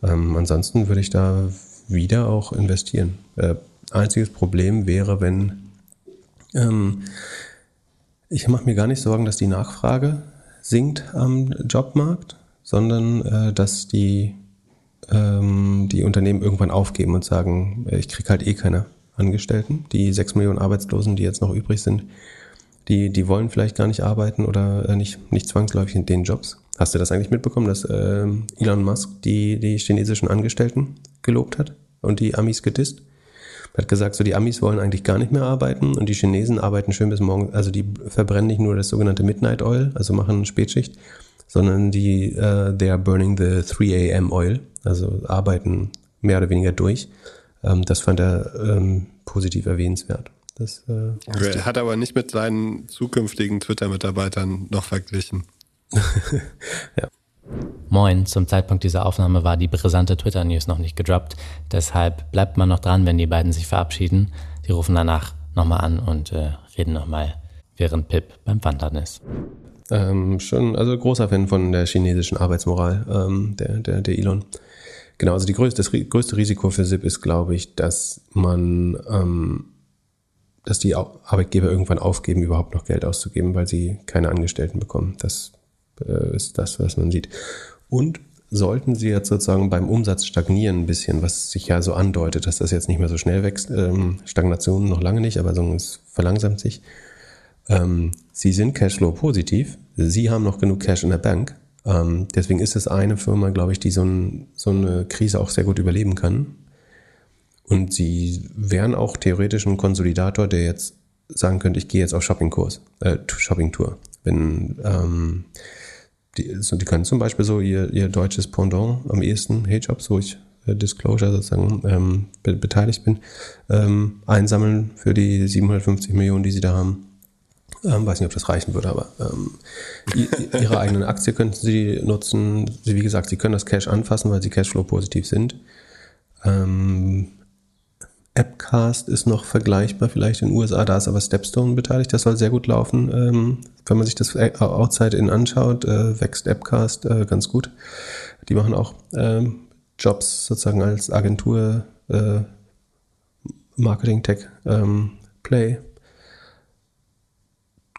Ähm, ansonsten würde ich da wieder auch investieren. Äh, einziges Problem wäre, wenn ähm, ich mache mir gar nicht Sorgen, dass die Nachfrage sinkt am Jobmarkt, sondern äh, dass die, die Unternehmen irgendwann aufgeben und sagen, äh, ich kriege halt eh keine Angestellten. Die sechs Millionen Arbeitslosen, die jetzt noch übrig sind, die, die wollen vielleicht gar nicht arbeiten oder äh, nicht, nicht zwangsläufig in den Jobs. Hast du das eigentlich mitbekommen, dass äh, Elon Musk die, die chinesischen Angestellten gelobt hat und die Amis gedisst? Er hat gesagt, so die Amis wollen eigentlich gar nicht mehr arbeiten und die Chinesen arbeiten schön bis morgen. Also die verbrennen nicht nur das sogenannte Midnight Oil, also machen Spätschicht, sondern die uh, they are burning the 3 a.m. Oil, also arbeiten mehr oder weniger durch. Ähm, das fand er ähm, positiv erwähnenswert. Das, äh, hat aber nicht mit seinen zukünftigen Twitter-Mitarbeitern noch verglichen. ja. Moin, zum Zeitpunkt dieser Aufnahme war die brisante Twitter-News noch nicht gedroppt. Deshalb bleibt man noch dran, wenn die beiden sich verabschieden. Sie rufen danach nochmal an und äh, reden nochmal, während Pip beim Wandern ist. Ähm, schon, also großer Fan von der chinesischen Arbeitsmoral, ähm, der, der, der Elon. Genau, also die größte, das größte Risiko für SIP ist, glaube ich, dass man, ähm, dass die Arbeitgeber irgendwann aufgeben, überhaupt noch Geld auszugeben, weil sie keine Angestellten bekommen. Das äh, ist das, was man sieht. Und sollten sie jetzt sozusagen beim Umsatz stagnieren ein bisschen, was sich ja so andeutet, dass das jetzt nicht mehr so schnell wächst, ähm, Stagnation noch lange nicht, aber so, es verlangsamt sich, Ähm, sie sind Cashflow positiv, sie haben noch genug Cash in der Bank. Ähm, deswegen ist es eine Firma, glaube ich, die so, ein, so eine Krise auch sehr gut überleben kann. Und sie wären auch theoretisch ein Konsolidator, der jetzt sagen könnte, ich gehe jetzt auf Shoppingkurs, äh, Shoppingtour. Wenn ähm, die, so, die können zum Beispiel so ihr, ihr deutsches Pendant am ehesten, Hey-Jobs, wo ich äh, Disclosure sozusagen ähm, be beteiligt bin, ähm, einsammeln für die 750 Millionen, die sie da haben. Ähm, weiß nicht, ob das reichen würde, aber ähm, ihre eigenen Aktie könnten sie nutzen. Sie, wie gesagt, sie können das Cash anfassen, weil sie Cashflow positiv sind. Ähm, Appcast ist noch vergleichbar vielleicht in den USA, da ist aber Stepstone beteiligt, das soll sehr gut laufen. Ähm, wenn man sich das Outside-In anschaut, äh, wächst Appcast äh, ganz gut. Die machen auch ähm, Jobs sozusagen als Agentur äh, Marketing Tech ähm, Play.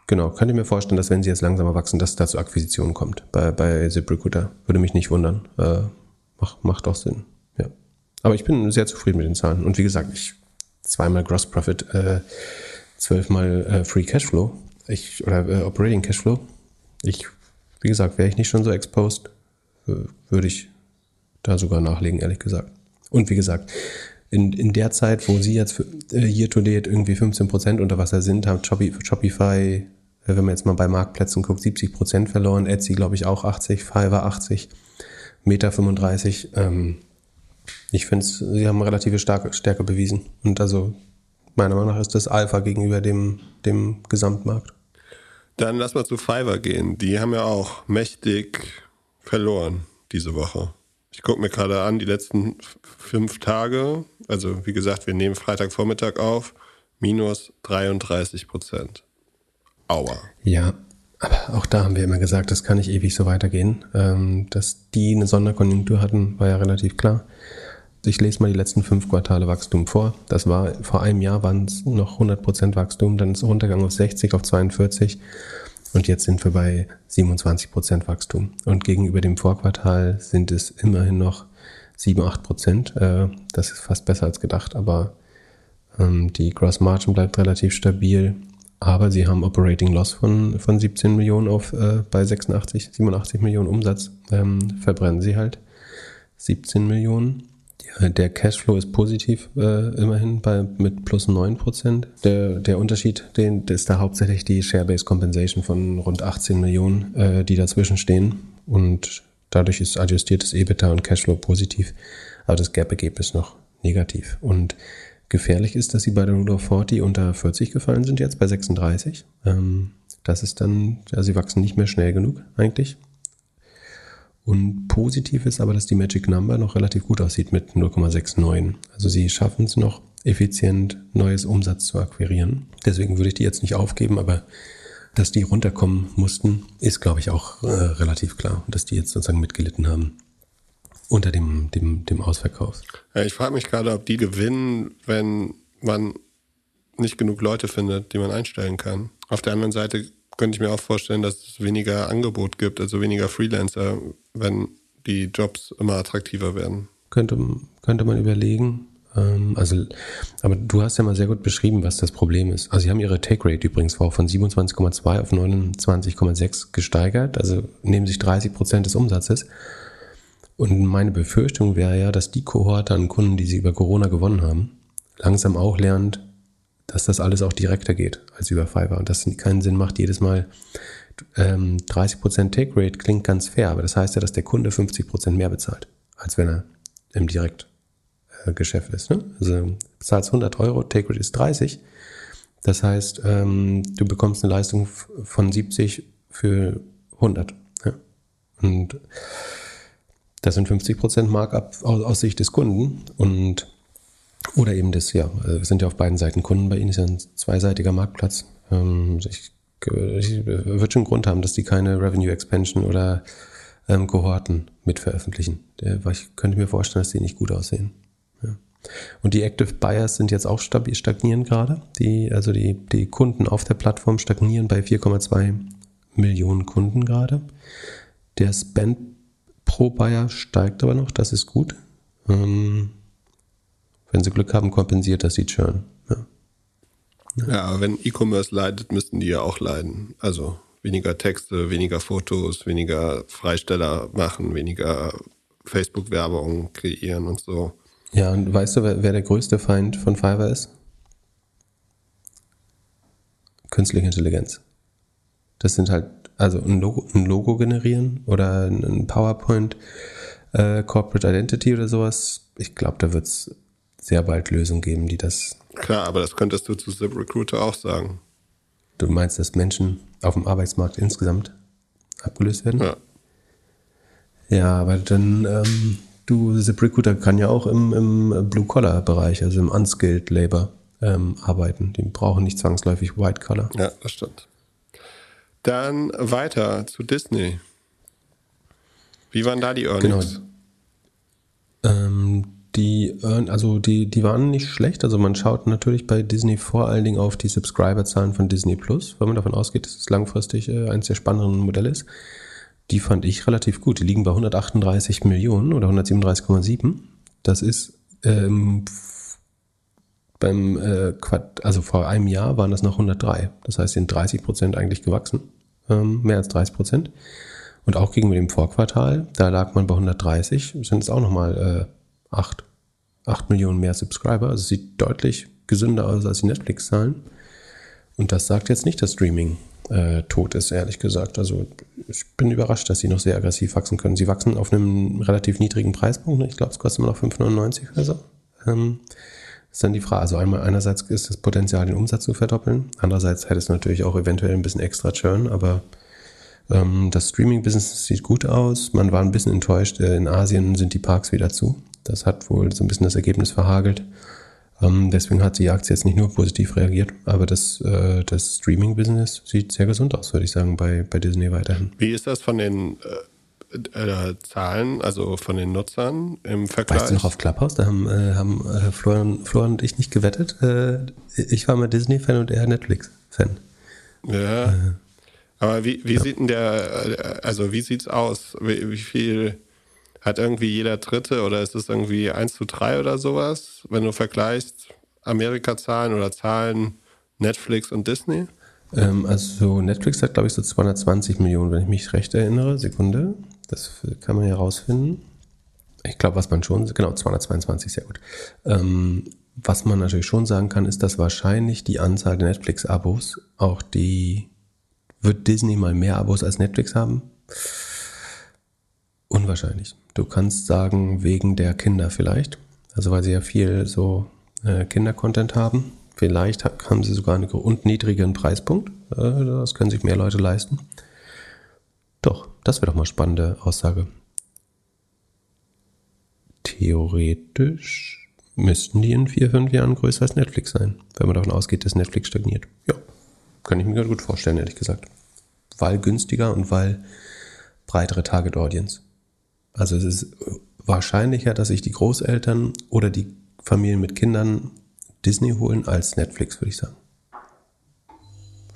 Genau, könnt ihr mir vorstellen, dass wenn sie jetzt langsamer wachsen, dass da zu Akquisitionen kommt bei, bei ZipRecruiter. Würde mich nicht wundern. Äh, macht, macht auch Sinn. Aber ich bin sehr zufrieden mit den Zahlen. Und wie gesagt, ich zweimal Gross Profit, äh, zwölfmal äh, Free Cashflow, ich, oder äh, Operating Cashflow. Ich, wie gesagt, wäre ich nicht schon so exposed, würde ich da sogar nachlegen, ehrlich gesagt. Und wie gesagt, in, in der Zeit, wo sie jetzt für, äh, year to date irgendwie 15% unter Wasser sind, haben Shopify, äh, wenn man jetzt mal bei Marktplätzen guckt, 70% verloren, Etsy glaube ich auch 80, Fiverr 80, Meta 35. Ähm, ich finde, sie haben relative Stärke, Stärke bewiesen. Und also meiner Meinung nach ist das Alpha gegenüber dem, dem Gesamtmarkt. Dann lass mal zu Fiverr gehen. Die haben ja auch mächtig verloren diese Woche. Ich gucke mir gerade an, die letzten fünf Tage, also wie gesagt, wir nehmen Freitagvormittag auf, minus 33 Prozent. Aua. Ja, aber auch da haben wir immer gesagt, das kann nicht ewig so weitergehen. Ähm, dass die eine Sonderkonjunktur hatten, war ja relativ klar. Ich lese mal die letzten fünf Quartale Wachstum vor. Das war vor einem Jahr waren es noch 100% Wachstum, dann ist es runtergegangen auf 60, auf 42 und jetzt sind wir bei 27% Wachstum. Und gegenüber dem Vorquartal sind es immerhin noch 7, 8%. Äh, das ist fast besser als gedacht, aber ähm, die Gross Margin bleibt relativ stabil. Aber sie haben Operating Loss von, von 17 Millionen auf äh, bei 86, 87 Millionen Umsatz. Ähm, verbrennen sie halt 17 Millionen. Der Cashflow ist positiv, äh, immerhin bei, mit plus 9 Prozent. Der, der Unterschied, den, ist da hauptsächlich die Share-Based Compensation von rund 18 Millionen, äh, die dazwischen stehen. Und dadurch ist adjustiertes EBITDA und Cashflow positiv, aber das Gap-Ergebnis noch negativ. Und gefährlich ist, dass sie bei der Rule of 40 unter 40 gefallen sind, jetzt bei 36. Ähm, das ist dann, ja, sie wachsen nicht mehr schnell genug eigentlich. Und positiv ist aber, dass die Magic Number noch relativ gut aussieht mit 0,69. Also sie schaffen es noch effizient, neues Umsatz zu akquirieren. Deswegen würde ich die jetzt nicht aufgeben, aber dass die runterkommen mussten, ist, glaube ich, auch äh, relativ klar. dass die jetzt sozusagen mitgelitten haben unter dem, dem, dem Ausverkauf. Ich frage mich gerade, ob die gewinnen, wenn man nicht genug Leute findet, die man einstellen kann. Auf der anderen Seite könnte ich mir auch vorstellen, dass es weniger Angebot gibt, also weniger Freelancer, wenn die Jobs immer attraktiver werden. Könnte, könnte man überlegen. Ähm, also, aber du hast ja mal sehr gut beschrieben, was das Problem ist. Also sie haben ihre Take Rate übrigens auch von 27,2 auf 29,6 gesteigert, also nehmen sich 30 Prozent des Umsatzes. Und meine Befürchtung wäre ja, dass die Kohorte an Kunden, die sie über Corona gewonnen haben, langsam auch lernt, dass das alles auch direkter geht als über Fiverr und dass es keinen Sinn macht, jedes Mal ähm, 30% Take Rate klingt ganz fair, aber das heißt ja, dass der Kunde 50% mehr bezahlt, als wenn er im Direktgeschäft äh, ist. Ne? Also bezahlst 100 Euro, Take Rate ist 30. Das heißt, ähm, du bekommst eine Leistung von 70 für 100. Ja? Und das sind 50% Markup aus, Sicht des Kunden und oder eben das, ja, äh, wir sind ja auf beiden Seiten Kunden. Bei Ihnen ist ja ein zweiseitiger Marktplatz. Ähm, ich, würde schon Grund haben, dass die keine Revenue Expansion oder ähm, Kohorten mit veröffentlichen. Der, ich könnte mir vorstellen, dass die nicht gut aussehen. Ja. Und die Active Buyers sind jetzt auch stagnieren gerade. Die, also die, die Kunden auf der Plattform stagnieren bei 4,2 Millionen Kunden gerade. Der Spend pro Buyer steigt aber noch, das ist gut. Ähm, wenn sie Glück haben, kompensiert das die Churn. Ja. Ja, wenn E-Commerce leidet, müssten die ja auch leiden. Also weniger Texte, weniger Fotos, weniger Freisteller machen, weniger Facebook-Werbung kreieren und so. Ja, und weißt du, wer, wer der größte Feind von Fiverr ist? Künstliche Intelligenz. Das sind halt, also ein Logo, ein Logo generieren oder ein PowerPoint, äh, Corporate Identity oder sowas. Ich glaube, da wird es sehr bald Lösungen geben, die das. Klar, aber das könntest du zu ZipRecruiter auch sagen. Du meinst, dass Menschen auf dem Arbeitsmarkt insgesamt abgelöst werden? Ja. Ja, aber dann, ähm, du, ZipRecruiter kann ja auch im, im Blue-Collar-Bereich, also im Unskilled Labor, ähm, arbeiten. Die brauchen nicht zwangsläufig White-Collar. Ja, das stimmt. Dann weiter zu Disney. Wie waren da die Earnings? Genau. Die, also die, die waren nicht schlecht. Also man schaut natürlich bei Disney vor allen Dingen auf die Subscriber-Zahlen von Disney Plus, weil man davon ausgeht, dass es langfristig äh, eines der spannenderen Modelle ist. Die fand ich relativ gut. Die liegen bei 138 Millionen oder 137,7. Das ist ähm, beim äh, also vor einem Jahr waren das noch 103. Das heißt, sind 30 Prozent eigentlich gewachsen. Ähm, mehr als 30 Prozent. Und auch gegenüber dem Vorquartal, da lag man bei 130, sind es auch nochmal äh, 8, 8 Millionen mehr Subscriber. Also sieht deutlich gesünder aus als die Netflix-Zahlen. Und das sagt jetzt nicht, dass Streaming äh, tot ist, ehrlich gesagt. Also ich bin überrascht, dass sie noch sehr aggressiv wachsen können. Sie wachsen auf einem relativ niedrigen Preispunkt. Ne? Ich glaube, es kostet immer noch 5,99 oder so. Ähm, ist dann die Frage, also einmal einerseits ist das Potenzial, den Umsatz zu verdoppeln. Andererseits hätte es natürlich auch eventuell ein bisschen extra Churn, aber ähm, das Streaming-Business sieht gut aus. Man war ein bisschen enttäuscht. Äh, in Asien sind die Parks wieder zu. Das hat wohl so ein bisschen das Ergebnis verhagelt. Ähm, deswegen hat die Aktie jetzt nicht nur positiv reagiert, aber das, äh, das Streaming-Business sieht sehr gesund aus, würde ich sagen, bei, bei Disney weiterhin. Wie ist das von den äh, äh, Zahlen, also von den Nutzern im Vergleich? Weißt du noch auf Clubhouse, da haben, äh, haben äh, Florian, Florian und ich nicht gewettet. Äh, ich war mal Disney-Fan und er Netflix-Fan. Ja. Aber wie, wie ja. sieht denn der, also wie sieht's aus? Wie, wie viel hat irgendwie jeder Dritte oder ist es irgendwie 1 zu 3 oder sowas, wenn du vergleichst Amerika-Zahlen oder Zahlen Netflix und Disney? Ähm, also Netflix hat, glaube ich, so 220 Millionen, wenn ich mich recht erinnere. Sekunde. Das kann man ja rausfinden. Ich glaube, was man schon, genau, 222, sehr gut. Ähm, was man natürlich schon sagen kann, ist, dass wahrscheinlich die Anzahl der Netflix-Abos auch die, wird Disney mal mehr Abos als Netflix haben? Unwahrscheinlich. Du kannst sagen, wegen der Kinder vielleicht. Also weil sie ja viel so äh, Kinder-Content haben. Vielleicht haben sie sogar einen und niedrigeren Preispunkt. Äh, das können sich mehr Leute leisten. Doch, das wäre doch mal spannende Aussage. Theoretisch müssten die in vier, fünf Jahren größer als Netflix sein, wenn man davon ausgeht, dass Netflix stagniert. Ja, kann ich mir gut vorstellen, ehrlich gesagt. Weil günstiger und weil breitere Target Audience. Also es ist wahrscheinlicher, dass sich die Großeltern oder die Familien mit Kindern Disney holen als Netflix, würde ich sagen.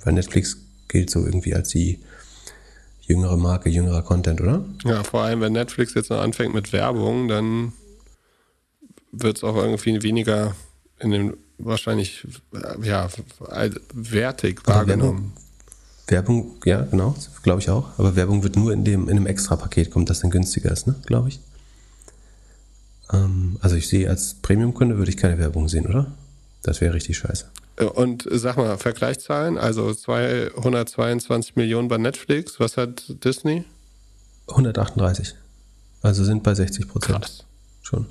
Weil Netflix gilt so irgendwie als die jüngere Marke, jüngerer Content, oder? Ja, vor allem, wenn Netflix jetzt noch anfängt mit Werbung, dann wird es auch irgendwie weniger in den wahrscheinlich ja, wertig wahrgenommen. Werbung, ja, genau, glaube ich auch. Aber Werbung wird nur in, dem, in einem Extra-Paket kommen, das dann günstiger ist, ne? glaube ich. Ähm, also ich sehe als Premium-Kunde würde ich keine Werbung sehen, oder? Das wäre richtig scheiße. Äh, und sag mal, Vergleichszahlen, also 222 Millionen bei Netflix, was hat Disney? 138. Also sind bei 60 Prozent. Krass. Schon.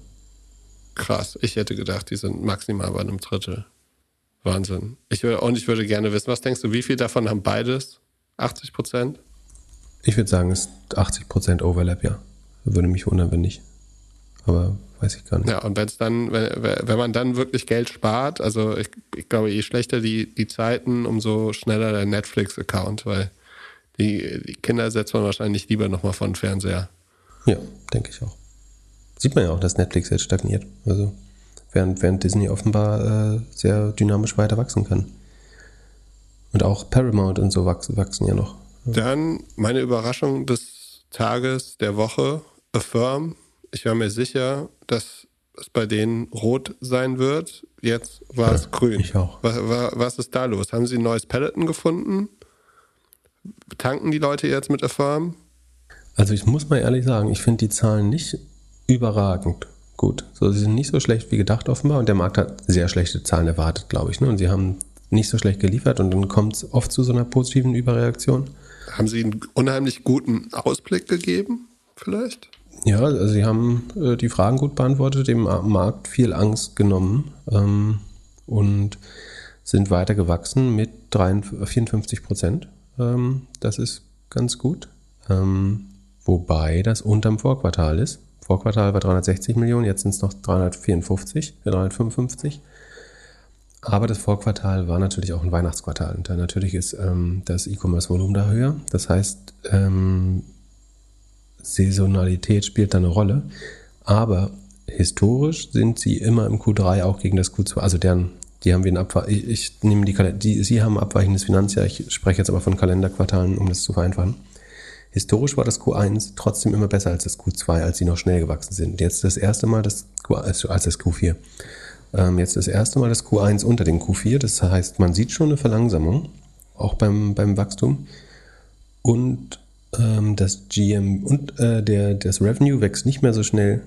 Krass. Ich hätte gedacht, die sind maximal bei einem Drittel. Wahnsinn. Ich würde, und ich würde gerne wissen, was denkst du, wie viel davon haben beides? 80 Prozent? Ich würde sagen, es ist 80 Prozent Overlap, ja. Würde mich wundern, wenn nicht. Aber weiß ich gar nicht. Ja, und wenn es dann, wenn, wenn man dann wirklich Geld spart, also ich, ich glaube, je schlechter die, die Zeiten, umso schneller der Netflix-Account, weil die, die Kinder setzt man wahrscheinlich lieber nochmal vor den Fernseher. Ja, denke ich auch. Sieht man ja auch, dass Netflix jetzt stagniert. Also während, während Disney offenbar äh, sehr dynamisch weiter wachsen kann. Und auch Paramount und so wachsen, wachsen ja noch. Dann meine Überraschung des Tages, der Woche, Affirm. Ich war mir sicher, dass es bei denen rot sein wird. Jetzt war es Ja, grün. ich auch. Was, was ist da los? Haben sie ein neues Peloton gefunden? Tanken die Leute jetzt mit Affirm? Also ich muss mal ehrlich sagen, ich finde die Zahlen nicht überragend gut. So, sie sind nicht so schlecht wie gedacht offenbar und der Markt hat sehr schlechte Zahlen erwartet, glaube ich. Ne? Und sie haben nicht so schlecht geliefert und dann kommt es oft zu so einer positiven Überreaktion. Haben sie einen unheimlich guten Ausblick gegeben? Vielleicht? Ja, also sie haben äh, die Fragen gut beantwortet, dem Markt viel Angst genommen ähm, und sind weiter gewachsen mit 53, 54 Prozent. Ähm, das ist ganz gut. Ähm, wobei das unterm Vorquartal ist. Vorquartal war 360 Millionen, jetzt sind es noch 354, äh, 355. Aber das Vorquartal war natürlich auch ein Weihnachtsquartal. Und da natürlich ist ähm, das E-Commerce-Volumen da höher. Das heißt, ähm, Saisonalität spielt da eine Rolle. Aber historisch sind sie immer im Q3 auch gegen das Q2. Also deren, die haben wir in Abwe ich, ich nehme die, Kalender die Sie haben ein abweichendes Finanzjahr. Ich spreche jetzt aber von Kalenderquartalen, um das zu vereinfachen. Historisch war das Q1 trotzdem immer besser als das Q2, als sie noch schnell gewachsen sind. Jetzt das erste Mal das Q, also als das Q4. Ähm, jetzt das erste Mal das Q1 unter dem Q4. Das heißt, man sieht schon eine Verlangsamung, auch beim, beim Wachstum. Und ähm, das GM und äh, der, das Revenue wächst nicht mehr so schnell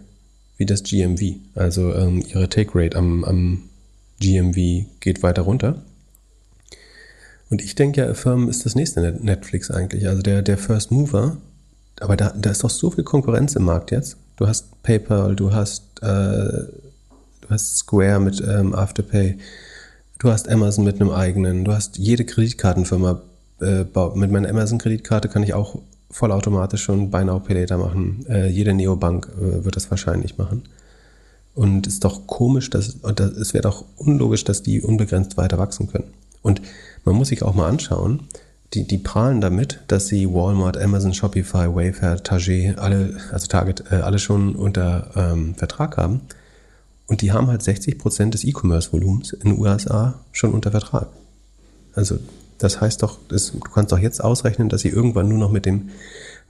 wie das GMV. Also ähm, ihre Take Rate am, am GMV geht weiter runter. Und ich denke ja, Firmen ist das nächste Netflix eigentlich. Also der, der First Mover. Aber da, da ist doch so viel Konkurrenz im Markt jetzt. Du hast PayPal, du hast, äh, du hast Square mit ähm, Afterpay, du hast Amazon mit einem eigenen, du hast jede Kreditkartenfirma. Äh, mit meiner Amazon-Kreditkarte kann ich auch vollautomatisch schon Buy Now Pay Later machen. Äh, jede Neobank äh, wird das wahrscheinlich machen. Und es ist doch komisch, dass, und das, es wäre doch unlogisch, dass die unbegrenzt weiter wachsen können. Und man muss sich auch mal anschauen, die, die prahlen damit, dass sie Walmart, Amazon, Shopify, Wayfair, Target, alle, also Target, äh, alle schon unter ähm, Vertrag haben. Und die haben halt 60% des E-Commerce-Volumens in den USA schon unter Vertrag. Also das heißt doch, das, du kannst doch jetzt ausrechnen, dass sie irgendwann nur noch mit dem,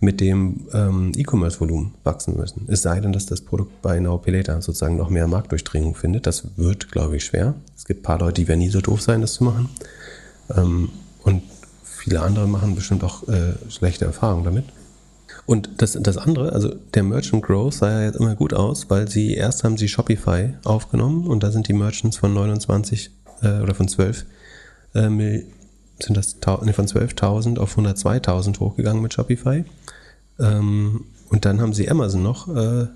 mit dem ähm, E-Commerce-Volumen wachsen müssen. Es sei denn, dass das Produkt bei Now Pay sozusagen noch mehr Marktdurchdringung findet. Das wird, glaube ich, schwer. Es gibt ein paar Leute, die werden nie so doof sein, das zu machen. Ähm, und viele andere machen bestimmt auch äh, schlechte Erfahrungen damit. Und das, das andere, also der Merchant Growth sah ja jetzt immer gut aus, weil sie erst haben sie Shopify aufgenommen und da sind die Merchants von 29 äh, oder von 12 äh, sind das nee, von 12.000 auf 102.000 hochgegangen mit Shopify. Ähm, und dann haben sie Amazon noch äh,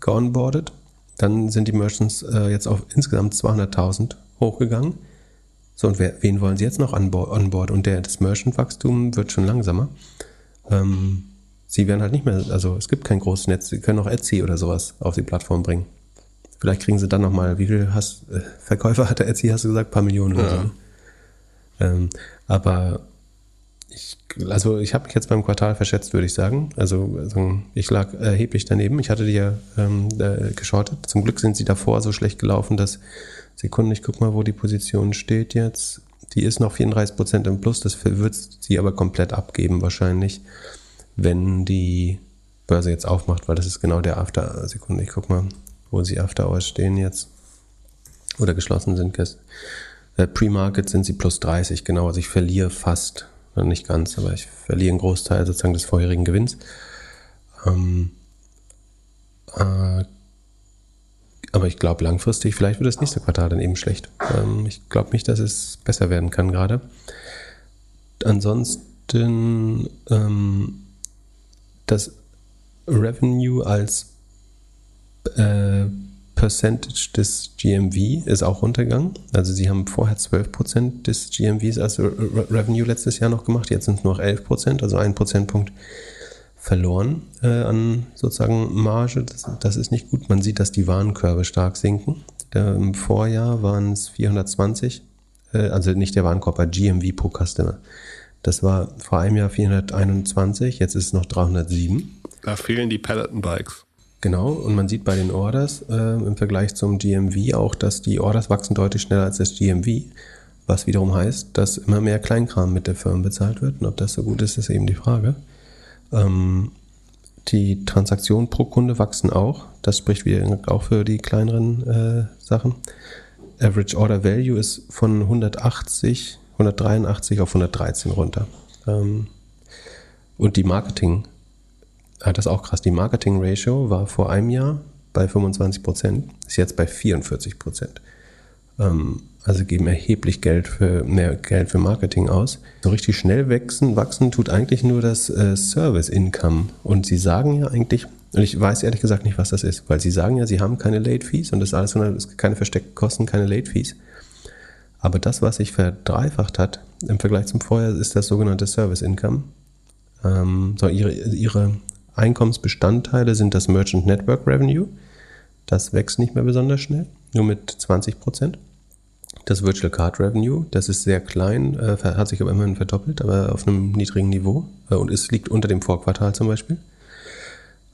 geonboardet. Dann sind die Merchants äh, jetzt auf insgesamt 200.000 hochgegangen. So, und wer, wen wollen sie jetzt noch an Bord? On board? Und der, das Merchant-Wachstum wird schon langsamer. Ähm, sie werden halt nicht mehr, also es gibt kein großes Netz, sie können auch Etsy oder sowas auf die Plattform bringen. Vielleicht kriegen sie dann nochmal, wie viel hast, äh, Verkäufer hat der Etsy, hast du gesagt, ein paar Millionen oder Ja. so. Ähm, aber ich, also ich habe mich jetzt beim Quartal verschätzt, würde ich sagen. Also, also ich lag erheblich daneben. Ich hatte die ja ähm, äh, geschortet. Zum Glück sind sie davor so schlecht gelaufen, dass Sekunde, ich guck mal, wo die Position steht jetzt. Die ist noch 34% im Plus, das wird sie aber komplett abgeben wahrscheinlich, wenn die Börse jetzt aufmacht, weil das ist genau der After, Sekunde, ich guck mal, wo sie After Hours stehen jetzt oder geschlossen sind gestern. Äh, Pre-Market sind sie plus 30, genau. Also ich verliere fast, nicht ganz, aber ich verliere einen Großteil sozusagen des vorherigen Gewinns. Ähm, äh, aber ich glaube langfristig, vielleicht wird das nächste Quartal dann eben schlecht. Ähm, ich glaube nicht, dass es besser werden kann gerade. Ansonsten ähm, das Revenue als äh, Percentage des GMV ist auch runtergegangen. Also sie haben vorher 12% des GMVs als Re Re Revenue letztes Jahr noch gemacht, jetzt sind es nur noch 11%, also ein Prozentpunkt verloren äh, an sozusagen Marge. Das, das ist nicht gut. Man sieht, dass die Warenkörbe stark sinken. Da, Im Vorjahr waren es 420, äh, also nicht der Warenkorb, aber GMV pro Customer. Das war vor einem Jahr 421, jetzt ist es noch 307. Da fehlen die Peloton-Bikes. Genau, und man sieht bei den Orders äh, im Vergleich zum GMV auch, dass die Orders wachsen deutlich schneller als das GMV, was wiederum heißt, dass immer mehr Kleinkram mit der Firma bezahlt wird. Und ob das so gut ist, ist eben die Frage. Ähm, die Transaktionen pro Kunde wachsen auch. Das spricht wieder auch für die kleineren äh, Sachen. Average Order Value ist von 180, 183 auf 113 runter. Ähm, und die Marketing, ah, das ist auch krass, die Marketing Ratio war vor einem Jahr bei 25 Prozent, ist jetzt bei 44 Prozent. Ähm, also geben erheblich Geld für mehr Geld für Marketing aus. So richtig schnell wachsen, wachsen tut eigentlich nur das äh, Service Income. Und sie sagen ja eigentlich, und ich weiß ehrlich gesagt nicht, was das ist, weil sie sagen ja, sie haben keine Late Fees und das ist alles das keine versteckten Kosten, keine Late Fees. Aber das, was sich verdreifacht hat im Vergleich zum Vorjahr, ist das sogenannte Service Income. Ähm, so ihre, ihre Einkommensbestandteile sind das Merchant Network Revenue. Das wächst nicht mehr besonders schnell, nur mit 20 Prozent. Das Virtual Card Revenue, das ist sehr klein, äh, hat sich aber immerhin verdoppelt, aber auf einem niedrigen Niveau äh, und es liegt unter dem Vorquartal zum Beispiel.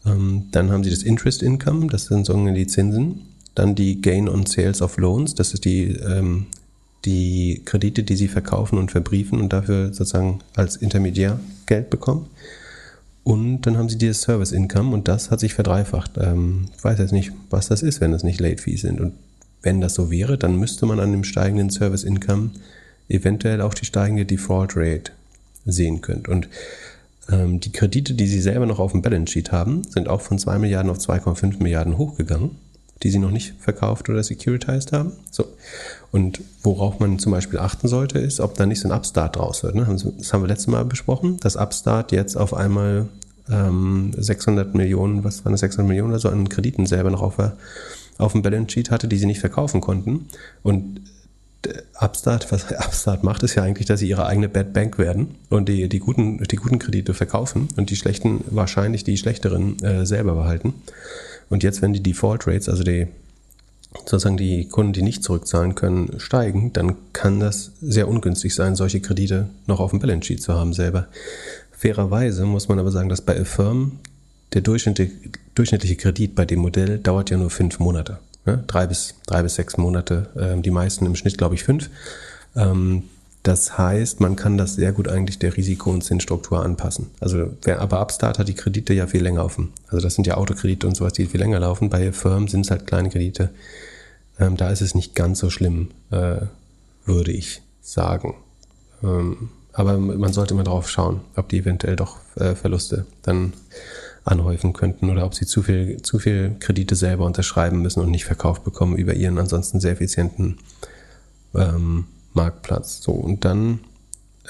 Ähm, dann haben sie das Interest Income, das sind sozusagen die Zinsen. Dann die Gain on Sales of Loans, das ist die, ähm, die Kredite, die sie verkaufen und verbriefen und dafür sozusagen als Intermediär Geld bekommen. Und dann haben sie dieses Service Income und das hat sich verdreifacht. Ähm, ich weiß jetzt nicht, was das ist, wenn das nicht Late Fees sind. Und wenn das so wäre, dann müsste man an dem steigenden Service Income eventuell auch die steigende Default Rate sehen können. Und ähm, die Kredite, die sie selber noch auf dem Balance Sheet haben, sind auch von 2 Milliarden auf 2,5 Milliarden hochgegangen, die sie noch nicht verkauft oder securitized haben. So. Und worauf man zum Beispiel achten sollte, ist, ob da nicht so ein Upstart draus wird. Ne? Das haben wir letztes Mal besprochen, dass Upstart jetzt auf einmal ähm, 600 Millionen, was waren das, 600 Millionen oder so an Krediten selber noch auf der auf dem Balance Sheet hatte, die sie nicht verkaufen konnten. Und Upstart, was Upstart macht, ist ja eigentlich, dass sie ihre eigene Bad Bank werden und die, die, guten, die guten Kredite verkaufen und die schlechten wahrscheinlich die schlechteren äh, selber behalten. Und jetzt, wenn die Default Rates, also die sozusagen die Kunden, die nicht zurückzahlen können, steigen, dann kann das sehr ungünstig sein, solche Kredite noch auf dem Balance Sheet zu haben selber. Fairerweise muss man aber sagen, dass bei Affirm der durchschnittliche, Kredit bei dem Modell dauert ja nur fünf Monate. Ne? Drei, bis, drei bis sechs Monate, ähm, die meisten im Schnitt, glaube ich, fünf. Ähm, das heißt, man kann das sehr gut eigentlich der Risiko- und Zinsstruktur anpassen. Also, wer, aber Upstart hat die Kredite ja viel länger offen. Also, das sind ja Autokredite und sowas, die viel länger laufen. Bei Firmen sind es halt kleine Kredite. Ähm, da ist es nicht ganz so schlimm, äh, würde ich sagen. Ähm, aber man sollte immer drauf schauen, ob die eventuell doch äh, Verluste dann anhäufen könnten oder ob sie zu viel, zu viel Kredite selber unterschreiben müssen und nicht verkauft bekommen über ihren ansonsten sehr effizienten ähm, Marktplatz. So, und dann,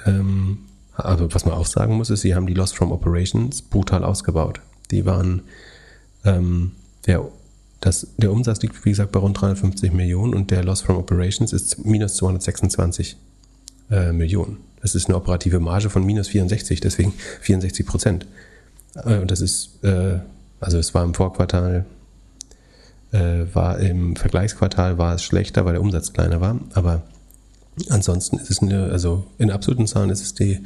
ähm, also was man auch sagen muss, ist, sie haben die Loss from Operations brutal ausgebaut. Die waren, ähm, der, das, der Umsatz liegt, wie gesagt, bei rund 350 Millionen und der Loss from Operations ist minus 226 äh, Millionen. Das ist eine operative Marge von minus 64, deswegen 64 Prozent. Äh, und das ist, äh, also es war im Vorquartal, äh, war im Vergleichsquartal war es schlechter, weil der Umsatz kleiner war, aber ansonsten ist es eine, also in absoluten Zahlen ist es die,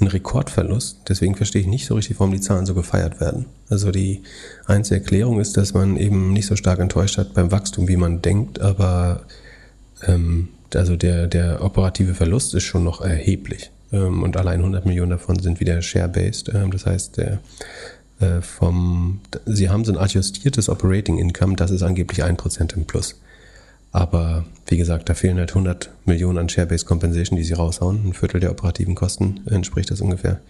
ein Rekordverlust. Deswegen verstehe ich nicht so richtig, warum die Zahlen so gefeiert werden. Also die einzige Erklärung ist, dass man eben nicht so stark enttäuscht hat beim Wachstum, wie man denkt, aber ähm, also der, der operative Verlust ist schon noch erheblich. Ähm, und allein 100 Millionen davon sind wieder share-based. Ähm, das heißt, der, äh, vom, sie haben so ein adjustiertes Operating Income, das ist angeblich 1% im Plus. Aber wie gesagt, da fehlen halt 100 Millionen an Share-Based Compensation, die sie raushauen. Ein Viertel der operativen Kosten entspricht das ungefähr.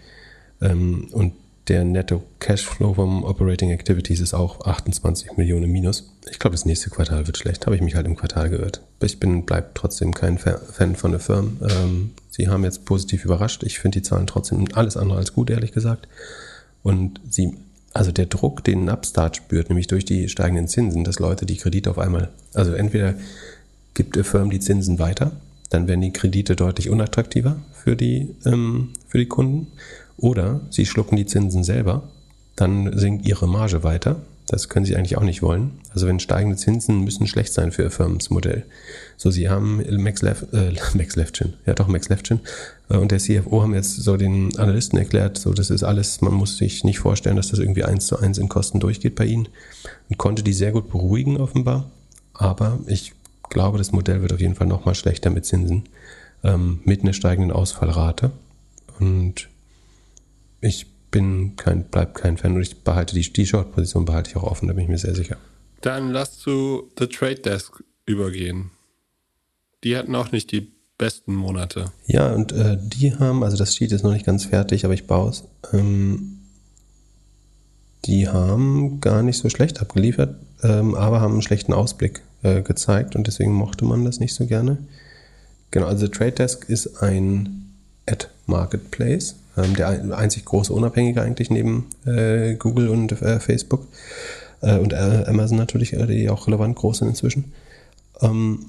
Ähm, und der Netto Cashflow vom Operating Activities ist auch 28 Millionen minus. Ich glaube, das nächste Quartal wird schlecht. Habe ich mich halt im Quartal geirrt. Ich bin, bleib trotzdem kein Fan von der Firma. Sie haben jetzt positiv überrascht. Ich finde die Zahlen trotzdem alles andere als gut, ehrlich gesagt. Und sie, also der Druck, den ein Upstart spürt, nämlich durch die steigenden Zinsen, dass Leute die Kredite auf einmal, also entweder gibt Firma die Zinsen weiter, dann werden die Kredite deutlich unattraktiver für die, ähm, für die Kunden oder sie schlucken die Zinsen selber, dann sinkt ihre Marge weiter. Das können sie eigentlich auch nicht wollen. Also wenn steigende Zinsen müssen schlecht sein für ihr Firmensmodell. So, sie haben Max, Lef, äh, Max Levchin, ja doch Max Levchin äh, und der CFO haben jetzt so den Analysten erklärt, so das ist alles, man muss sich nicht vorstellen, dass das irgendwie eins zu eins in Kosten durchgeht bei ihnen und konnte die sehr gut beruhigen offenbar. Aber ich glaube, das Modell wird auf jeden Fall nochmal schlechter mit Zinsen, ähm, mit einer steigenden Ausfallrate. Und ich bin kein, bleib kein Fan und ich behalte die, die Short-Position behalte ich auch offen, da bin ich mir sehr sicher. Dann lass zu The Trade Desk übergehen. Die hatten auch nicht die besten Monate. Ja, und äh, die haben, also das Sheet ist noch nicht ganz fertig, aber ich baue es. Ähm, die haben gar nicht so schlecht abgeliefert, ähm, aber haben einen schlechten Ausblick äh, gezeigt und deswegen mochte man das nicht so gerne. Genau, also Trade Desk ist ein Ad-Marketplace, der einzig große Unabhängige eigentlich neben äh, Google und äh, Facebook äh, und äh, Amazon natürlich, äh, die auch relevant groß sind inzwischen. Ähm,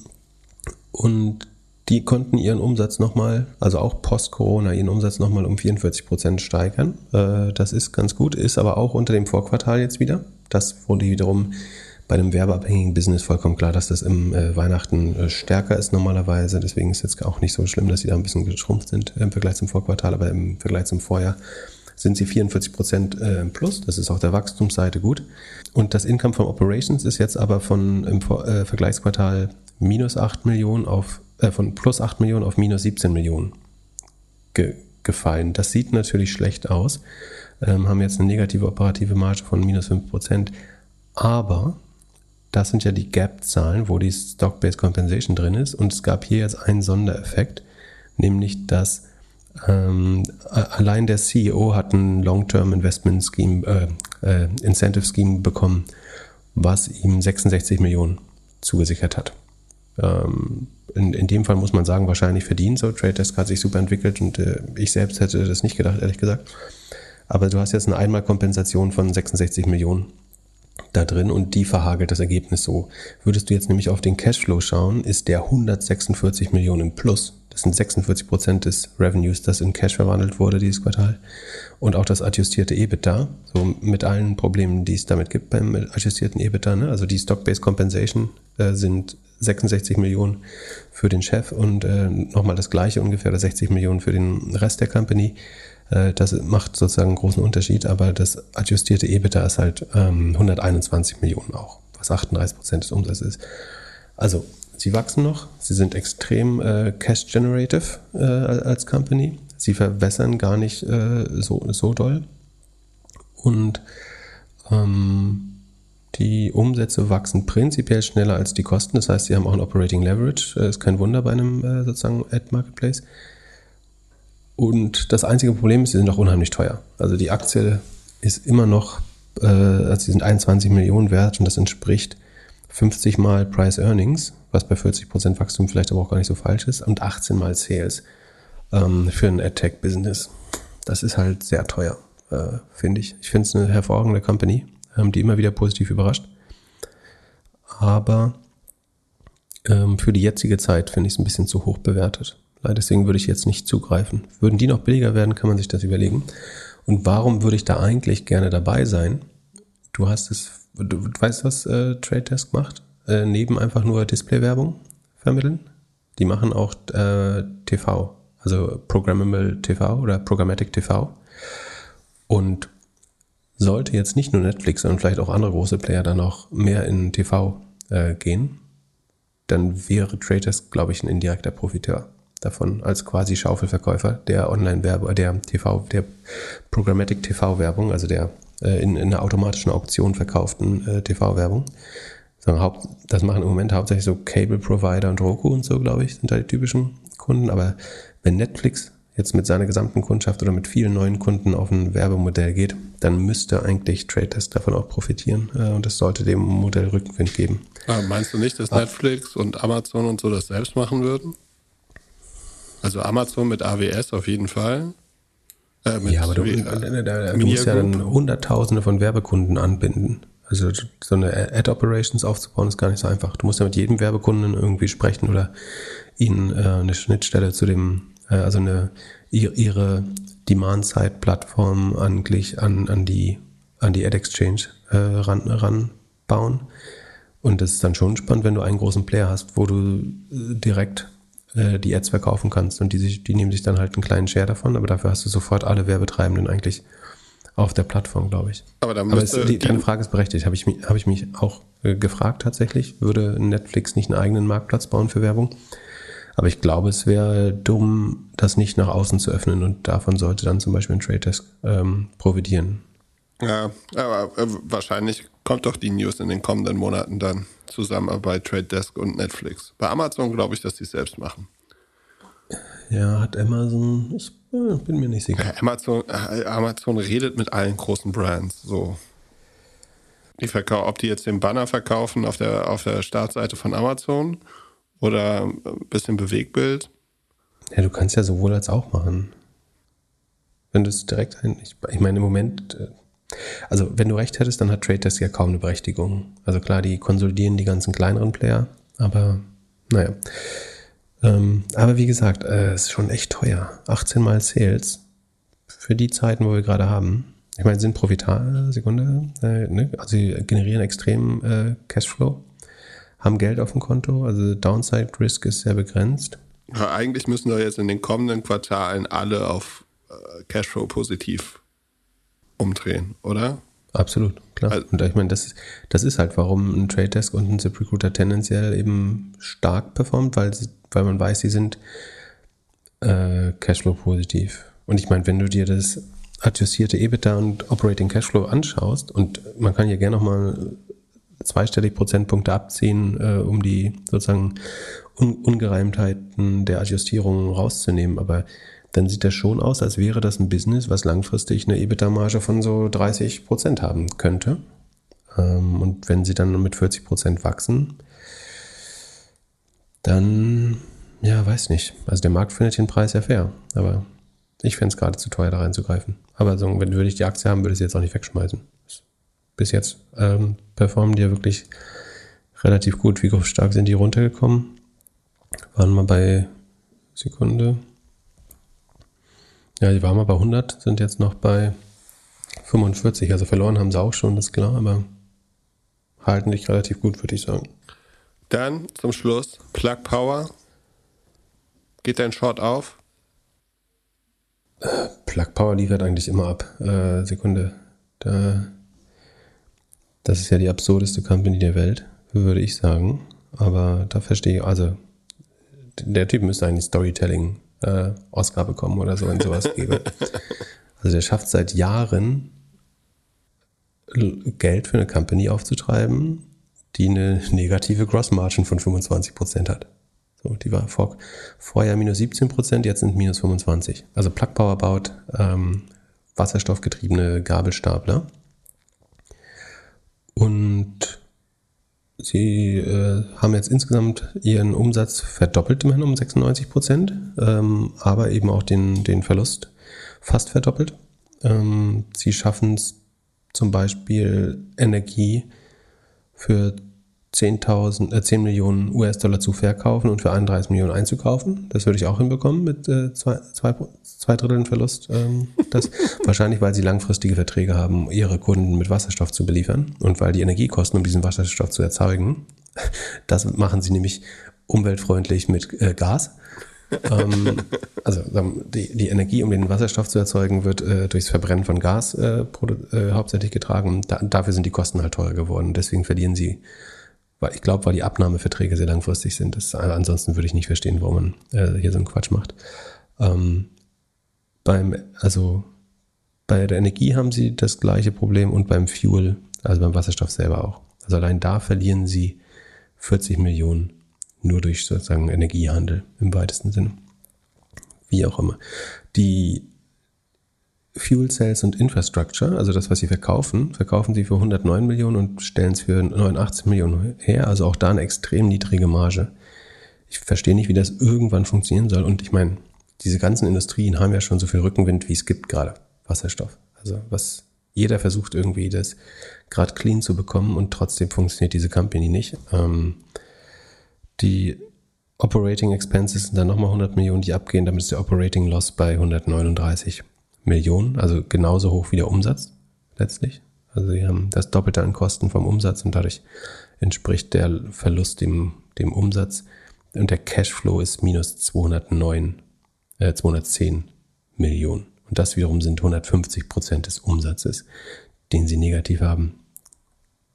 und die konnten ihren Umsatz nochmal, also auch post-Corona, ihren Umsatz nochmal um 44 Prozent steigern. Äh, das ist ganz gut, ist aber auch unter dem Vorquartal jetzt wieder. Das wurde wiederum bei einem werbeabhängigen Business vollkommen klar, dass das im äh, Weihnachten äh, stärker ist normalerweise. Deswegen ist jetzt auch nicht so schlimm, dass sie da ein bisschen geschrumpft sind im Vergleich zum Vorquartal, aber im Vergleich zum Vorjahr sind sie 44 Prozent äh, Plus. Das ist auf der Wachstumsseite gut. Und das Income from Operations ist jetzt aber von im äh, Vergleichsquartal minus 8 Millionen auf, äh, von plus 8 Millionen auf minus 17 Millionen ge gefallen. Das sieht natürlich schlecht aus. Ähm, haben jetzt eine negative operative Marge von minus 5 Prozent. Aber das sind ja die Gap-Zahlen, wo die Stock-Based Compensation drin ist. Und es gab hier jetzt einen Sondereffekt, nämlich dass ähm, allein der CEO hat ein Long-Term Investment Scheme, äh, äh, Incentive Scheme bekommen, was ihm 66 Millionen zugesichert hat. Ähm, in, in dem Fall muss man sagen, wahrscheinlich verdient. So, Trade Desk hat sich super entwickelt und äh, ich selbst hätte das nicht gedacht, ehrlich gesagt. Aber du hast jetzt eine Einmalkompensation von 66 Millionen da drin und die verhagelt das Ergebnis so. Würdest du jetzt nämlich auf den Cashflow schauen, ist der 146 Millionen plus. Das sind 46 Prozent des Revenues, das in Cash verwandelt wurde dieses Quartal. Und auch das adjustierte EBITDA, so mit allen Problemen, die es damit gibt beim adjustierten EBITDA. Ne? Also die Stock-Based Compensation äh, sind 66 Millionen für den Chef und äh, nochmal das gleiche ungefähr, 60 Millionen für den Rest der Company. Äh, das macht sozusagen einen großen Unterschied, aber das adjustierte EBITDA ist halt ähm, 121 Millionen auch, was 38 Prozent des Umsatzes ist. Also sie wachsen noch, sie sind extrem äh, cash generative äh, als Company, sie verwässern gar nicht äh, so, so doll und ähm, die Umsätze wachsen prinzipiell schneller als die Kosten, das heißt, sie haben auch ein Operating Leverage, äh, ist kein Wunder bei einem äh, sozusagen Ad-Marketplace. Und das einzige Problem ist, sie sind auch unheimlich teuer. Also die Aktie ist immer noch, äh, also sie sind 21 Millionen wert und das entspricht 50 mal Price Earnings, was bei 40% Wachstum vielleicht aber auch gar nicht so falsch ist, und 18 mal Sales ähm, für ein AdTech-Business. Das ist halt sehr teuer, finde ich. Ich finde es eine hervorragende Company, die immer wieder positiv überrascht. Aber ähm, für die jetzige Zeit finde ich es ein bisschen zu hoch bewertet. Deswegen würde ich jetzt nicht zugreifen. Würden die noch billiger werden, kann man sich das überlegen. Und warum würde ich da eigentlich gerne dabei sein? Du hast es, du weißt, was äh, Trade Desk macht? Äh, neben einfach nur Displaywerbung vermitteln. Die machen auch äh, TV, also Programmable TV oder Programmatic TV. Und sollte jetzt nicht nur Netflix, sondern vielleicht auch andere große Player dann auch mehr in TV äh, gehen, dann wäre Trade Desk, glaube ich, ein indirekter Profiteur davon als quasi Schaufelverkäufer der Online-Werbung, der TV, der Programmatic TV-Werbung, also der äh, in, in einer automatischen Auktion verkauften äh, TV-Werbung. Das machen im Moment hauptsächlich so Cable-Provider und Roku und so, glaube ich, sind da die typischen Kunden. Aber wenn Netflix jetzt mit seiner gesamten Kundschaft oder mit vielen neuen Kunden auf ein Werbemodell geht, dann müsste eigentlich Trade Test davon auch profitieren. Äh, und das sollte dem Modell Rückenwind geben. Aber meinst du nicht, dass Netflix und Amazon und so das selbst machen würden? Also Amazon mit AWS auf jeden Fall. Äh, ja, aber du, äh, da, du musst ja dann Hunderttausende von Werbekunden anbinden. Also so eine Ad-Operations aufzubauen ist gar nicht so einfach. Du musst ja mit jedem Werbekunden irgendwie sprechen oder ihnen äh, eine Schnittstelle zu dem, äh, also eine ihre Demand-Side-Plattform eigentlich an, an die an die Ad-Exchange äh, ran, ranbauen. Und das ist dann schon spannend, wenn du einen großen Player hast, wo du äh, direkt äh, die Ads verkaufen kannst. Und die, sich, die nehmen sich dann halt einen kleinen Share davon, aber dafür hast du sofort alle Werbetreibenden eigentlich auf der Plattform, glaube ich. Aber, dann aber es, die, deine Frage ist berechtigt. Habe ich, mich, hab ich mich auch äh, gefragt tatsächlich. Würde Netflix nicht einen eigenen Marktplatz bauen für Werbung? Aber ich glaube, es wäre dumm, das nicht nach außen zu öffnen und davon sollte dann zum Beispiel ein Trade Desk ähm, profitieren. Ja, aber äh, wahrscheinlich kommt doch die News in den kommenden Monaten dann Zusammenarbeit Trade Desk und Netflix. Bei Amazon glaube ich, dass die es selbst machen. Ja, hat Amazon, ich äh, bin mir nicht sicher. Amazon, äh, Amazon redet mit allen großen Brands. So. Die verkau ob die jetzt den Banner verkaufen auf der, auf der Startseite von Amazon oder ein bisschen Bewegbild. Ja, du kannst ja sowohl als auch machen. Wenn du es direkt ein. Ich, ich meine, im Moment. Äh, also, wenn du recht hättest, dann hat Trade Desk ja kaum eine Berechtigung. Also, klar, die konsolidieren die ganzen kleineren Player, aber naja. Ähm, aber wie gesagt, äh, es ist schon echt teuer. 18 mal Sales für die Zeiten, wo wir gerade haben. Ich meine, sind profitabel, Sekunde, äh, ne? also sie generieren extrem äh, Cashflow, haben Geld auf dem Konto, also Downside Risk ist sehr begrenzt. Ja, eigentlich müssen wir jetzt in den kommenden Quartalen alle auf äh, Cashflow positiv umdrehen, oder? Absolut, klar. Also, und ich meine, das, das ist halt, warum ein Trade Desk und ein ZipRecruiter tendenziell eben stark performt, weil, sie, weil man weiß, sie sind äh, Cashflow positiv. Und ich meine, wenn du dir das adjustierte EBITDA und Operating Cashflow anschaust, und man kann hier gerne nochmal zweistellig Prozentpunkte abziehen, äh, um die sozusagen Un Ungereimtheiten der Adjustierung rauszunehmen, aber dann sieht das schon aus, als wäre das ein Business, was langfristig eine EBITDA-Marge von so 30 Prozent haben könnte. Ähm, und wenn sie dann mit 40 Prozent wachsen, dann, ja, weiß nicht. Also der Markt findet den Preis ja fair, aber ich fände es gerade zu teuer, da reinzugreifen. Aber so, wenn würde ich die Aktie haben, würde ich sie jetzt auch nicht wegschmeißen. Bis jetzt ähm, performen die ja wirklich relativ gut. Wie stark sind die runtergekommen? Waren mal bei Sekunde. Ja, die waren mal bei 100, sind jetzt noch bei 45. Also verloren haben sie auch schon, das ist klar, aber halten dich relativ gut, würde ich sagen. Dann zum Schluss Plug Power. Geht dein Short auf? Plug Power liefert eigentlich immer ab. Äh, Sekunde. Da, das ist ja die absurdeste Company der Welt, würde ich sagen. Aber da verstehe ich, also der Typ müsste eigentlich Storytelling äh, Oscar bekommen oder so, wenn sowas gäbe. Also der schafft seit Jahren Geld für eine Company aufzutreiben, die eine negative Gross Margin von 25% hat. So, die war vor, vorher minus 17 Prozent, jetzt sind minus 25. Also Plug Power baut ähm, wasserstoffgetriebene Gabelstapler. Und sie äh, haben jetzt insgesamt ihren Umsatz verdoppelt, immerhin um 96 Prozent, ähm, aber eben auch den, den Verlust fast verdoppelt. Ähm, sie schaffen es zum Beispiel Energie für 10.000, äh, 10 Millionen US-Dollar zu verkaufen und für 31 Millionen einzukaufen. Das würde ich auch hinbekommen mit äh, zwei, zwei, zwei Dritteln Verlust. Ähm, das, wahrscheinlich, weil sie langfristige Verträge haben, ihre Kunden mit Wasserstoff zu beliefern und weil die Energiekosten, um diesen Wasserstoff zu erzeugen, das machen sie nämlich umweltfreundlich mit äh, Gas. ähm, also die, die, Energie, um den Wasserstoff zu erzeugen, wird äh, durchs Verbrennen von Gas äh, äh, hauptsächlich getragen. Da, dafür sind die Kosten halt teurer geworden. Deswegen verlieren sie weil ich glaube, weil die Abnahmeverträge sehr langfristig sind. Das, ansonsten würde ich nicht verstehen, warum man äh, hier so einen Quatsch macht. Ähm, beim, also bei der Energie haben sie das gleiche Problem und beim Fuel, also beim Wasserstoff selber auch. Also allein da verlieren sie 40 Millionen nur durch sozusagen Energiehandel im weitesten Sinne. Wie auch immer. Die Fuel Cells und Infrastructure, also das, was sie verkaufen, verkaufen sie für 109 Millionen und stellen es für 89 Millionen her. Also auch da eine extrem niedrige Marge. Ich verstehe nicht, wie das irgendwann funktionieren soll. Und ich meine, diese ganzen Industrien haben ja schon so viel Rückenwind, wie es gibt gerade. Wasserstoff. Also was jeder versucht irgendwie das gerade clean zu bekommen und trotzdem funktioniert diese Company nicht. Ähm, die Operating Expenses sind dann nochmal 100 Millionen, die abgehen. Damit ist der Operating Loss bei 139 Millionen, also genauso hoch wie der Umsatz letztlich. Also sie haben das Doppelte an Kosten vom Umsatz und dadurch entspricht der Verlust dem, dem Umsatz. Und der Cashflow ist minus 209, äh, 210 Millionen. Und das wiederum sind 150 Prozent des Umsatzes, den sie negativ haben.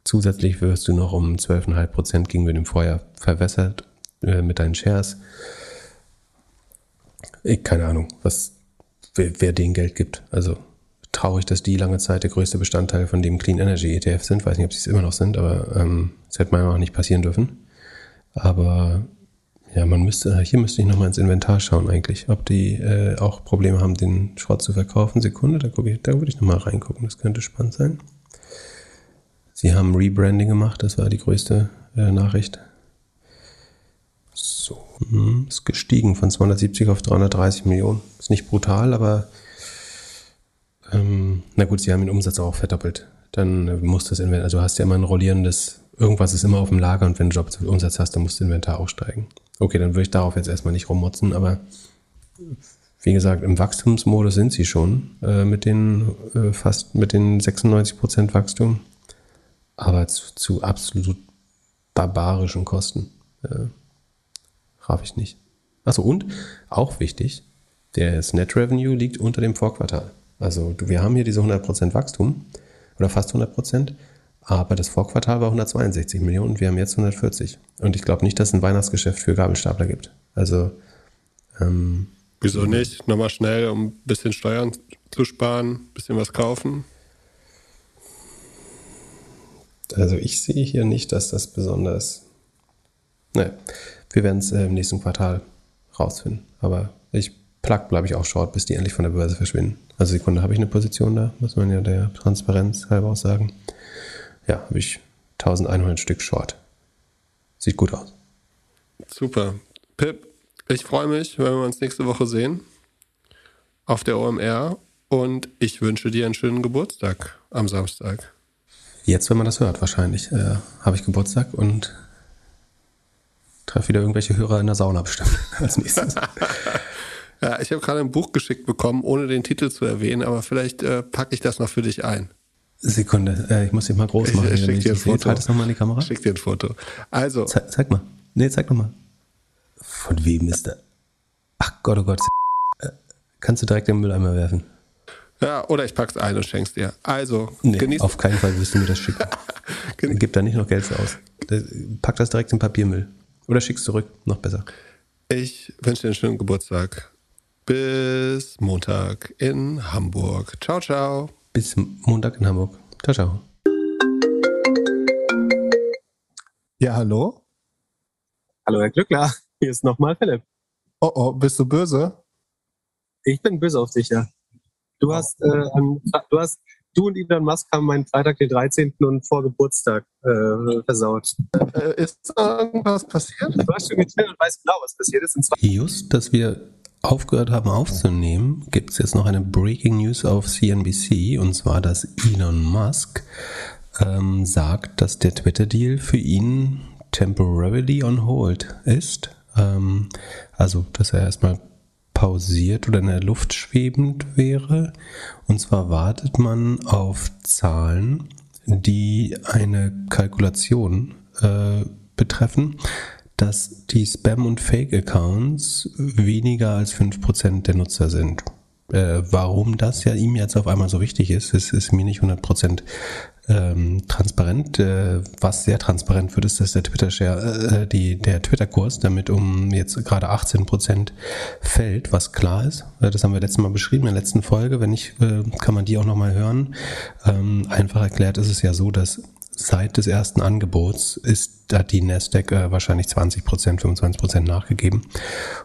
Zusätzlich wirst du noch um 12,5 Prozent gegenüber dem Vorjahr verwässert äh, mit deinen Shares. ich, keine Ahnung, was, wer, wer denen Geld gibt. Also traurig, dass die lange Zeit der größte Bestandteil von dem Clean Energy ETF sind. Weiß nicht, ob sie es immer noch sind, aber ähm, das hätte meiner Meinung nach nicht passieren dürfen. Aber ja, man müsste, hier müsste ich nochmal ins Inventar schauen eigentlich, ob die äh, auch Probleme haben, den Schrott zu verkaufen. Sekunde, da, ich, da würde ich nochmal reingucken, das könnte spannend sein. Sie haben Rebranding gemacht, das war die größte äh, Nachricht. So, hm, ist gestiegen von 270 auf 330 Millionen. Ist nicht brutal, aber ähm, na gut, sie haben den Umsatz auch verdoppelt. Dann äh, muss das Inventar, also du hast ja immer ein rollierendes, irgendwas ist immer auf dem Lager und wenn du Umsatz hast, dann muss das Inventar auch steigen. Okay, dann würde ich darauf jetzt erstmal nicht rummotzen, aber wie gesagt, im Wachstumsmodus sind sie schon äh, mit den äh, fast mit den 96% Wachstum, aber zu, zu absolut barbarischen Kosten. Äh, raff ich nicht. Achso, und auch wichtig, das Net Revenue liegt unter dem Vorquartal. Also wir haben hier diese 100% Wachstum oder fast 100%, aber das Vorquartal war 162 Millionen und wir haben jetzt 140. Und ich glaube nicht, dass es ein Weihnachtsgeschäft für Gabelstapler gibt. Also ähm, Wieso nicht? Nochmal schnell, um ein bisschen Steuern zu sparen, ein bisschen was kaufen? Also ich sehe hier nicht, dass das besonders. Naja, wir werden es äh, im nächsten Quartal rausfinden. Aber ich plug, bleibe ich auch short, bis die endlich von der Börse verschwinden. Also Sekunde, habe ich eine Position da, muss man ja der Transparenz halber auch sagen. Ja, habe ich 1100 Stück short. Sieht gut aus. Super. Pip, ich freue mich, wenn wir uns nächste Woche sehen auf der OMR und ich wünsche dir einen schönen Geburtstag am Samstag. Jetzt, wenn man das hört, wahrscheinlich, äh, habe ich Geburtstag und treffe wieder irgendwelche Hörer in der Sauna bestimmt als nächstes. ja, ich habe gerade ein Buch geschickt bekommen, ohne den Titel zu erwähnen, aber vielleicht äh, packe ich das noch für dich ein. Sekunde, äh, ich muss dich mal groß machen. Ich, ich schick dir ein Foto. Halt das nochmal in die Kamera. Schick dir ein Foto. Also. Ze zeig mal. Nee, zeig nochmal. Von wem ist der? Ach Gott, oh Gott. Äh, kannst du direkt in den Mülleimer werfen? Ja, oder ich pack's ein und schenk's dir. Also, nee, genieß. Auf keinen Fall wirst du mir das schicken. Gib da nicht noch Geld aus. Pack das direkt in Papiermüll. Oder schick's zurück, noch besser. Ich wünsche dir einen schönen Geburtstag. Bis Montag in Hamburg. Ciao, ciao. Bis Montag in Hamburg. Ciao, ciao. Ja, hallo? Hallo, Herr Glückler. Hier ist nochmal Philipp. Oh, oh, bist du böse? Ich bin böse auf dich, ja. Du hast, äh, du hast du und Elon Musk haben meinen Freitag, den 13. und vor Geburtstag äh, versaut. Äh, ist irgendwas passiert? Du hast schon getwittert und weißt genau, was passiert ist. Just, dass wir aufgehört haben aufzunehmen, gibt es jetzt noch eine Breaking News auf CNBC und zwar, dass Elon Musk ähm, sagt, dass der Twitter-Deal für ihn temporarily on hold ist. Ähm, also, dass er erstmal pausiert oder in der Luft schwebend wäre. Und zwar wartet man auf Zahlen, die eine Kalkulation äh, betreffen, dass die Spam- und Fake-Accounts weniger als 5% der Nutzer sind. Äh, warum das ja ihm jetzt auf einmal so wichtig ist, ist, ist mir nicht 100% ähm, transparent. Äh, was sehr transparent wird, ist, dass der Twitter-Share, äh, die, der Twitter-Kurs damit um jetzt gerade 18 Prozent fällt, was klar ist. Äh, das haben wir letztes Mal beschrieben in der letzten Folge. Wenn nicht, äh, kann man die auch nochmal hören. Ähm, einfach erklärt ist es ja so, dass seit des ersten Angebots ist, hat die Nasdaq äh, wahrscheinlich 20 Prozent, 25 Prozent nachgegeben.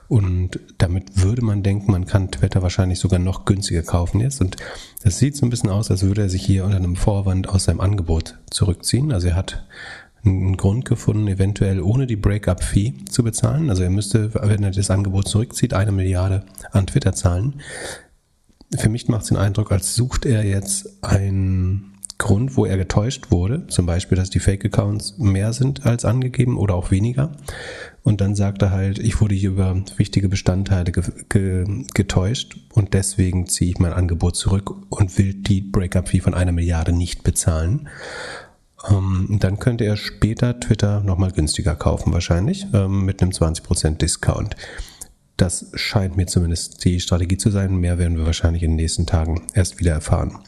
Und damit würde man denken, man kann Twitter wahrscheinlich sogar noch günstiger kaufen jetzt. Und es sieht so ein bisschen aus, als würde er sich hier unter einem Vorwand aus seinem Angebot zurückziehen. Also er hat einen Grund gefunden, eventuell ohne die Breakup-Fee zu bezahlen. Also er müsste, wenn er das Angebot zurückzieht, eine Milliarde an Twitter zahlen. Für mich macht es den Eindruck, als sucht er jetzt ein Grund, wo er getäuscht wurde, zum Beispiel, dass die Fake-Accounts mehr sind als angegeben oder auch weniger. Und dann sagt er halt, ich wurde hier über wichtige Bestandteile ge ge getäuscht und deswegen ziehe ich mein Angebot zurück und will die Breakup-Fee von einer Milliarde nicht bezahlen. Ähm, dann könnte er später Twitter nochmal günstiger kaufen, wahrscheinlich, ähm, mit einem 20% Discount. Das scheint mir zumindest die Strategie zu sein. Mehr werden wir wahrscheinlich in den nächsten Tagen erst wieder erfahren.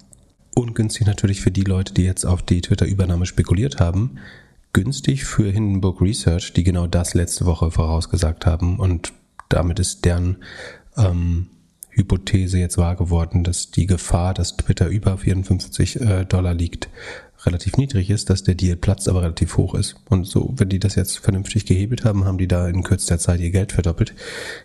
Ungünstig natürlich für die Leute, die jetzt auf die Twitter-Übernahme spekuliert haben. Günstig für Hindenburg Research, die genau das letzte Woche vorausgesagt haben und damit ist deren ähm, Hypothese jetzt wahr geworden, dass die Gefahr, dass Twitter über 54 äh, Dollar liegt, relativ niedrig ist, dass der Deal platzt, aber relativ hoch ist. Und so, wenn die das jetzt vernünftig gehebelt haben, haben die da in kürzester Zeit ihr Geld verdoppelt.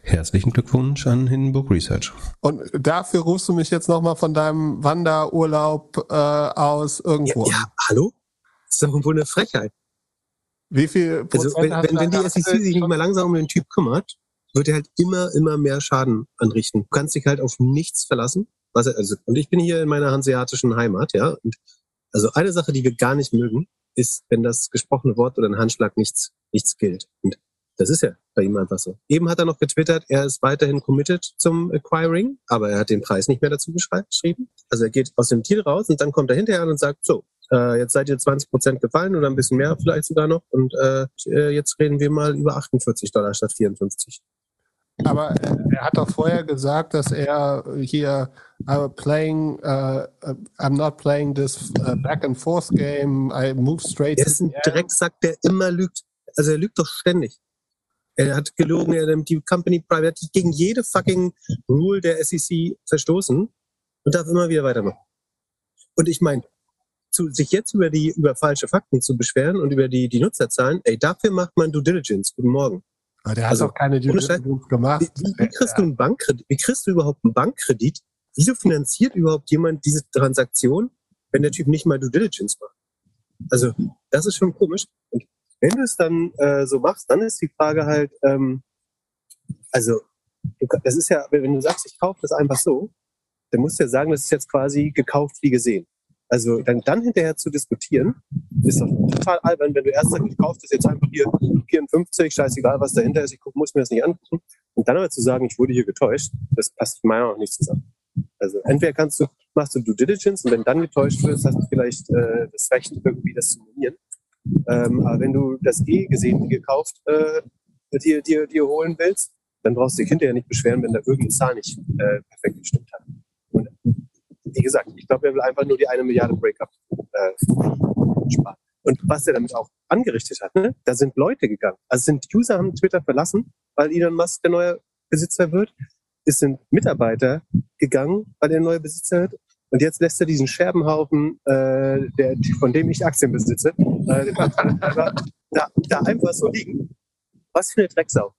Herzlichen Glückwunsch an Hindenburg Research. Und dafür rufst du mich jetzt nochmal von deinem Wanderurlaub äh, aus irgendwo. Ja, ja, hallo? Das ist doch wohl eine Frechheit. Wie viel Also wenn, wenn, wenn die SEC sich nicht mehr langsam um den Typ kümmert, wird er halt immer, immer mehr Schaden anrichten. Du kannst dich halt auf nichts verlassen. Was, also, und ich bin hier in meiner hanseatischen Heimat, ja. Und also eine Sache, die wir gar nicht mögen, ist, wenn das gesprochene Wort oder ein Handschlag nichts, nichts gilt. Und das ist ja bei ihm einfach so. Eben hat er noch getwittert, er ist weiterhin committed zum Acquiring, aber er hat den Preis nicht mehr dazu geschrieben. Also er geht aus dem Deal raus und dann kommt er hinterher und sagt, so, äh, jetzt seid ihr 20 Prozent gefallen oder ein bisschen mehr vielleicht sogar noch und äh, jetzt reden wir mal über 48 Dollar statt 54. Aber er hat doch vorher gesagt, dass er hier uh, playing, uh, I'm not playing this uh, back and forth game, I move straight. Er ist ein Drecksack, der immer lügt. Also er lügt doch ständig. Er hat gelogen, er hat die Company Private, hat gegen jede fucking Rule der SEC verstoßen und darf immer wieder weitermachen. Und ich meine, sich jetzt über die über falsche Fakten zu beschweren und über die, die Nutzerzahlen, ey, dafür macht man Due Diligence. Guten Morgen. Aber der hat doch keine Due Diligence gemacht. Wie, wie, kriegst du einen Bankkredit? Wie kriegst du überhaupt einen Bankkredit? Wieso finanziert überhaupt jemand diese Transaktion, wenn der Typ nicht mal Due Diligence macht? Also, das ist schon komisch. Und wenn du es dann äh, so machst, dann ist die Frage halt, ähm, also, du, das ist ja, wenn du sagst, ich kaufe das einfach so, dann musst du ja sagen, das ist jetzt quasi gekauft wie gesehen. Also dann, dann hinterher zu diskutieren, ist doch total albern, wenn du erst sagst, ich kaufe das jetzt einfach hier 54, scheißegal, was dahinter ist, ich guck, muss mir das nicht angucken. Und dann aber zu sagen, ich wurde hier getäuscht, das passt meiner Meinung nach nicht zusammen. Also entweder kannst du, machst du Due Diligence und wenn dann getäuscht wirst, hast du vielleicht äh, das Recht, irgendwie das zu monieren. Ähm, aber wenn du das eh gesehen, gekauft, äh, dir, dir, dir holen willst, dann brauchst du dich hinterher nicht beschweren, wenn da irgendeine Zahl nicht äh, perfekt gestimmt hat. Und wie gesagt, ich glaube, er will einfach nur die eine Milliarde Breakup äh, sparen. Und was er damit auch angerichtet hat, ne, da sind Leute gegangen. Also sind User haben Twitter verlassen, weil Elon Musk der neue Besitzer wird. Es sind Mitarbeiter gegangen, weil er der neue Besitzer wird. Und jetzt lässt er diesen Scherbenhaufen, äh, der, von dem ich Aktien besitze, äh, da, da einfach so liegen. Was für eine Drecksau.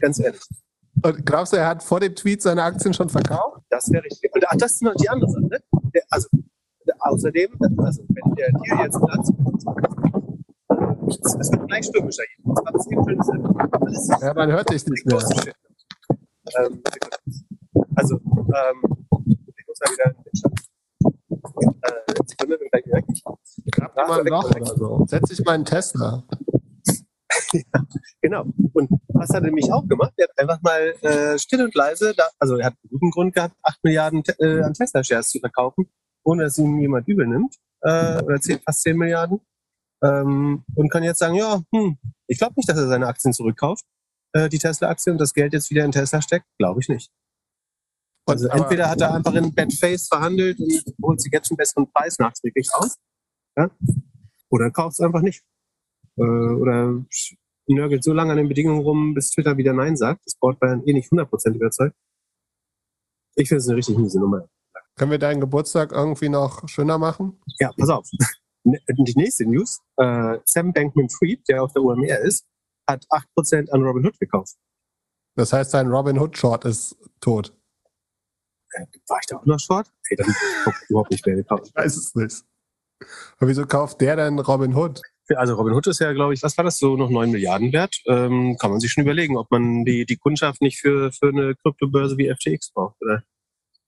Ganz ehrlich. Und glaubst du, er hat vor dem Tweet seine Aktien schon verkauft? Das wäre richtig. Und ach, das ist noch die andere Sache. Ne? Der, also, der, außerdem, also, wenn der Deal jetzt platzt, es wird gleich stürmischer hier. Das war das eben schön Ja, man hört dich nicht mehr. Ähm, also, ähm, ich muss da wieder äh, Sekunde, bin gleich weg. Grab mal ein Loch oder so. Setz dich mal in Tesla. ja, genau. Und was hat er nämlich auch gemacht? Er hat einfach mal äh, still und leise, da, also er hat einen guten Grund gehabt, 8 Milliarden äh, an Tesla-Shares zu verkaufen, ohne dass ihm jemand übel nimmt. Äh, oder 10, fast 10 Milliarden. Ähm, und kann jetzt sagen, ja, hm, ich glaube nicht, dass er seine Aktien zurückkauft, äh, die Tesla-Aktien, und das Geld jetzt wieder in Tesla steckt. Glaube ich nicht. Also entweder hat er einfach in Bad Face verhandelt und holt sich jetzt einen besseren Preis nachträglich aus. Ja? Oder kauft es einfach nicht. Äh, oder nörgelt so lange an den Bedingungen rum, bis Twitter wieder Nein sagt. Das Board war eh nicht 100% überzeugt. Ich finde es eine richtig miese Nummer. Können wir deinen Geburtstag irgendwie noch schöner machen? Ja, pass auf. Die nächste News. Äh, Sam Bankman-Fried, der auf der UMR ist, hat 8% an Robinhood gekauft. Das heißt, dein Robin Hood Short ist tot. Äh, war ich da auch noch short? Ey, dann guck ich überhaupt nicht mehr gekauft. Ich weiß es nicht. Aber wieso kauft der denn Robin Hood? Also Robinhood ist ja, glaube ich, was war das, so noch 9 Milliarden wert? Ähm, kann man sich schon überlegen, ob man die, die Kundschaft nicht für, für eine Kryptobörse wie FTX braucht. Oder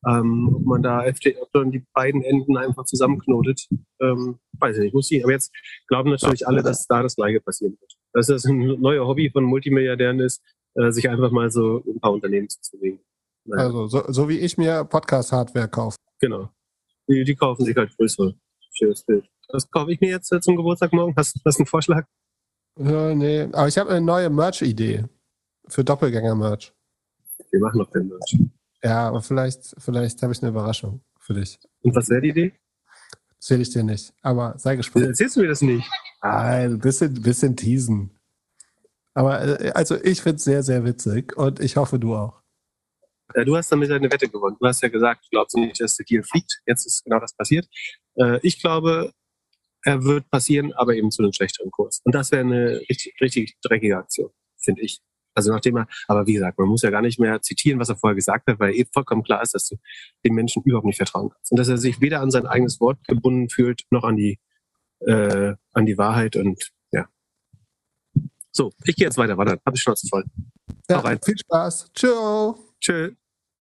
ähm, ob man da FTX, ob man die beiden Enden einfach zusammenknotet. Ähm, weiß ich nicht, muss ich. Aber jetzt glauben natürlich alle, dass da das Gleiche passieren wird. Dass das ein neuer Hobby von Multimilliardären ist, äh, sich einfach mal so ein paar Unternehmen zuzulegen. Naja, Also, so, so wie ich mir Podcast-Hardware kaufe. genau. Die, die kaufen sich halt größere. Schönes Bild. Das kaufe ich mir jetzt äh, zum Geburtstag morgen. Hast, du einen Vorschlag? Ja, nee, aber ich habe eine neue Merch-Idee für Doppelgänger-Merch. Wir machen noch den Merch. Ja, aber vielleicht, vielleicht habe ich eine Überraschung für dich. Und was wäre die Idee? Erzähle ich dir nicht. Aber sei gespannt. Erzählst du mir das nicht? Ein bisschen, bisschen teasen. Aber äh, also ich finde es sehr, sehr witzig und ich hoffe, du auch. Äh, du hast damit eine Wette gewonnen. Du hast ja gesagt, du glaubst nicht, dass der Deal fliegt. Jetzt ist genau das passiert. Äh, ich glaube, er wird passieren, aber eben zu einem schlechteren Kurs. Und das wäre eine richtig, richtig dreckige Aktion, finde ich. Also nachdem er, aber wie gesagt, man muss ja gar nicht mehr zitieren, was er vorher gesagt hat, weil eh vollkommen klar ist, dass du dem Menschen überhaupt nicht vertrauen kannst. Und dass er sich weder an sein eigenes Wort gebunden fühlt, noch an die, äh, an die Wahrheit und ja. So, ich gehe jetzt weiter, warte, hab ich Schnauze voll. Ja, viel Spaß. Ciao. Tschö.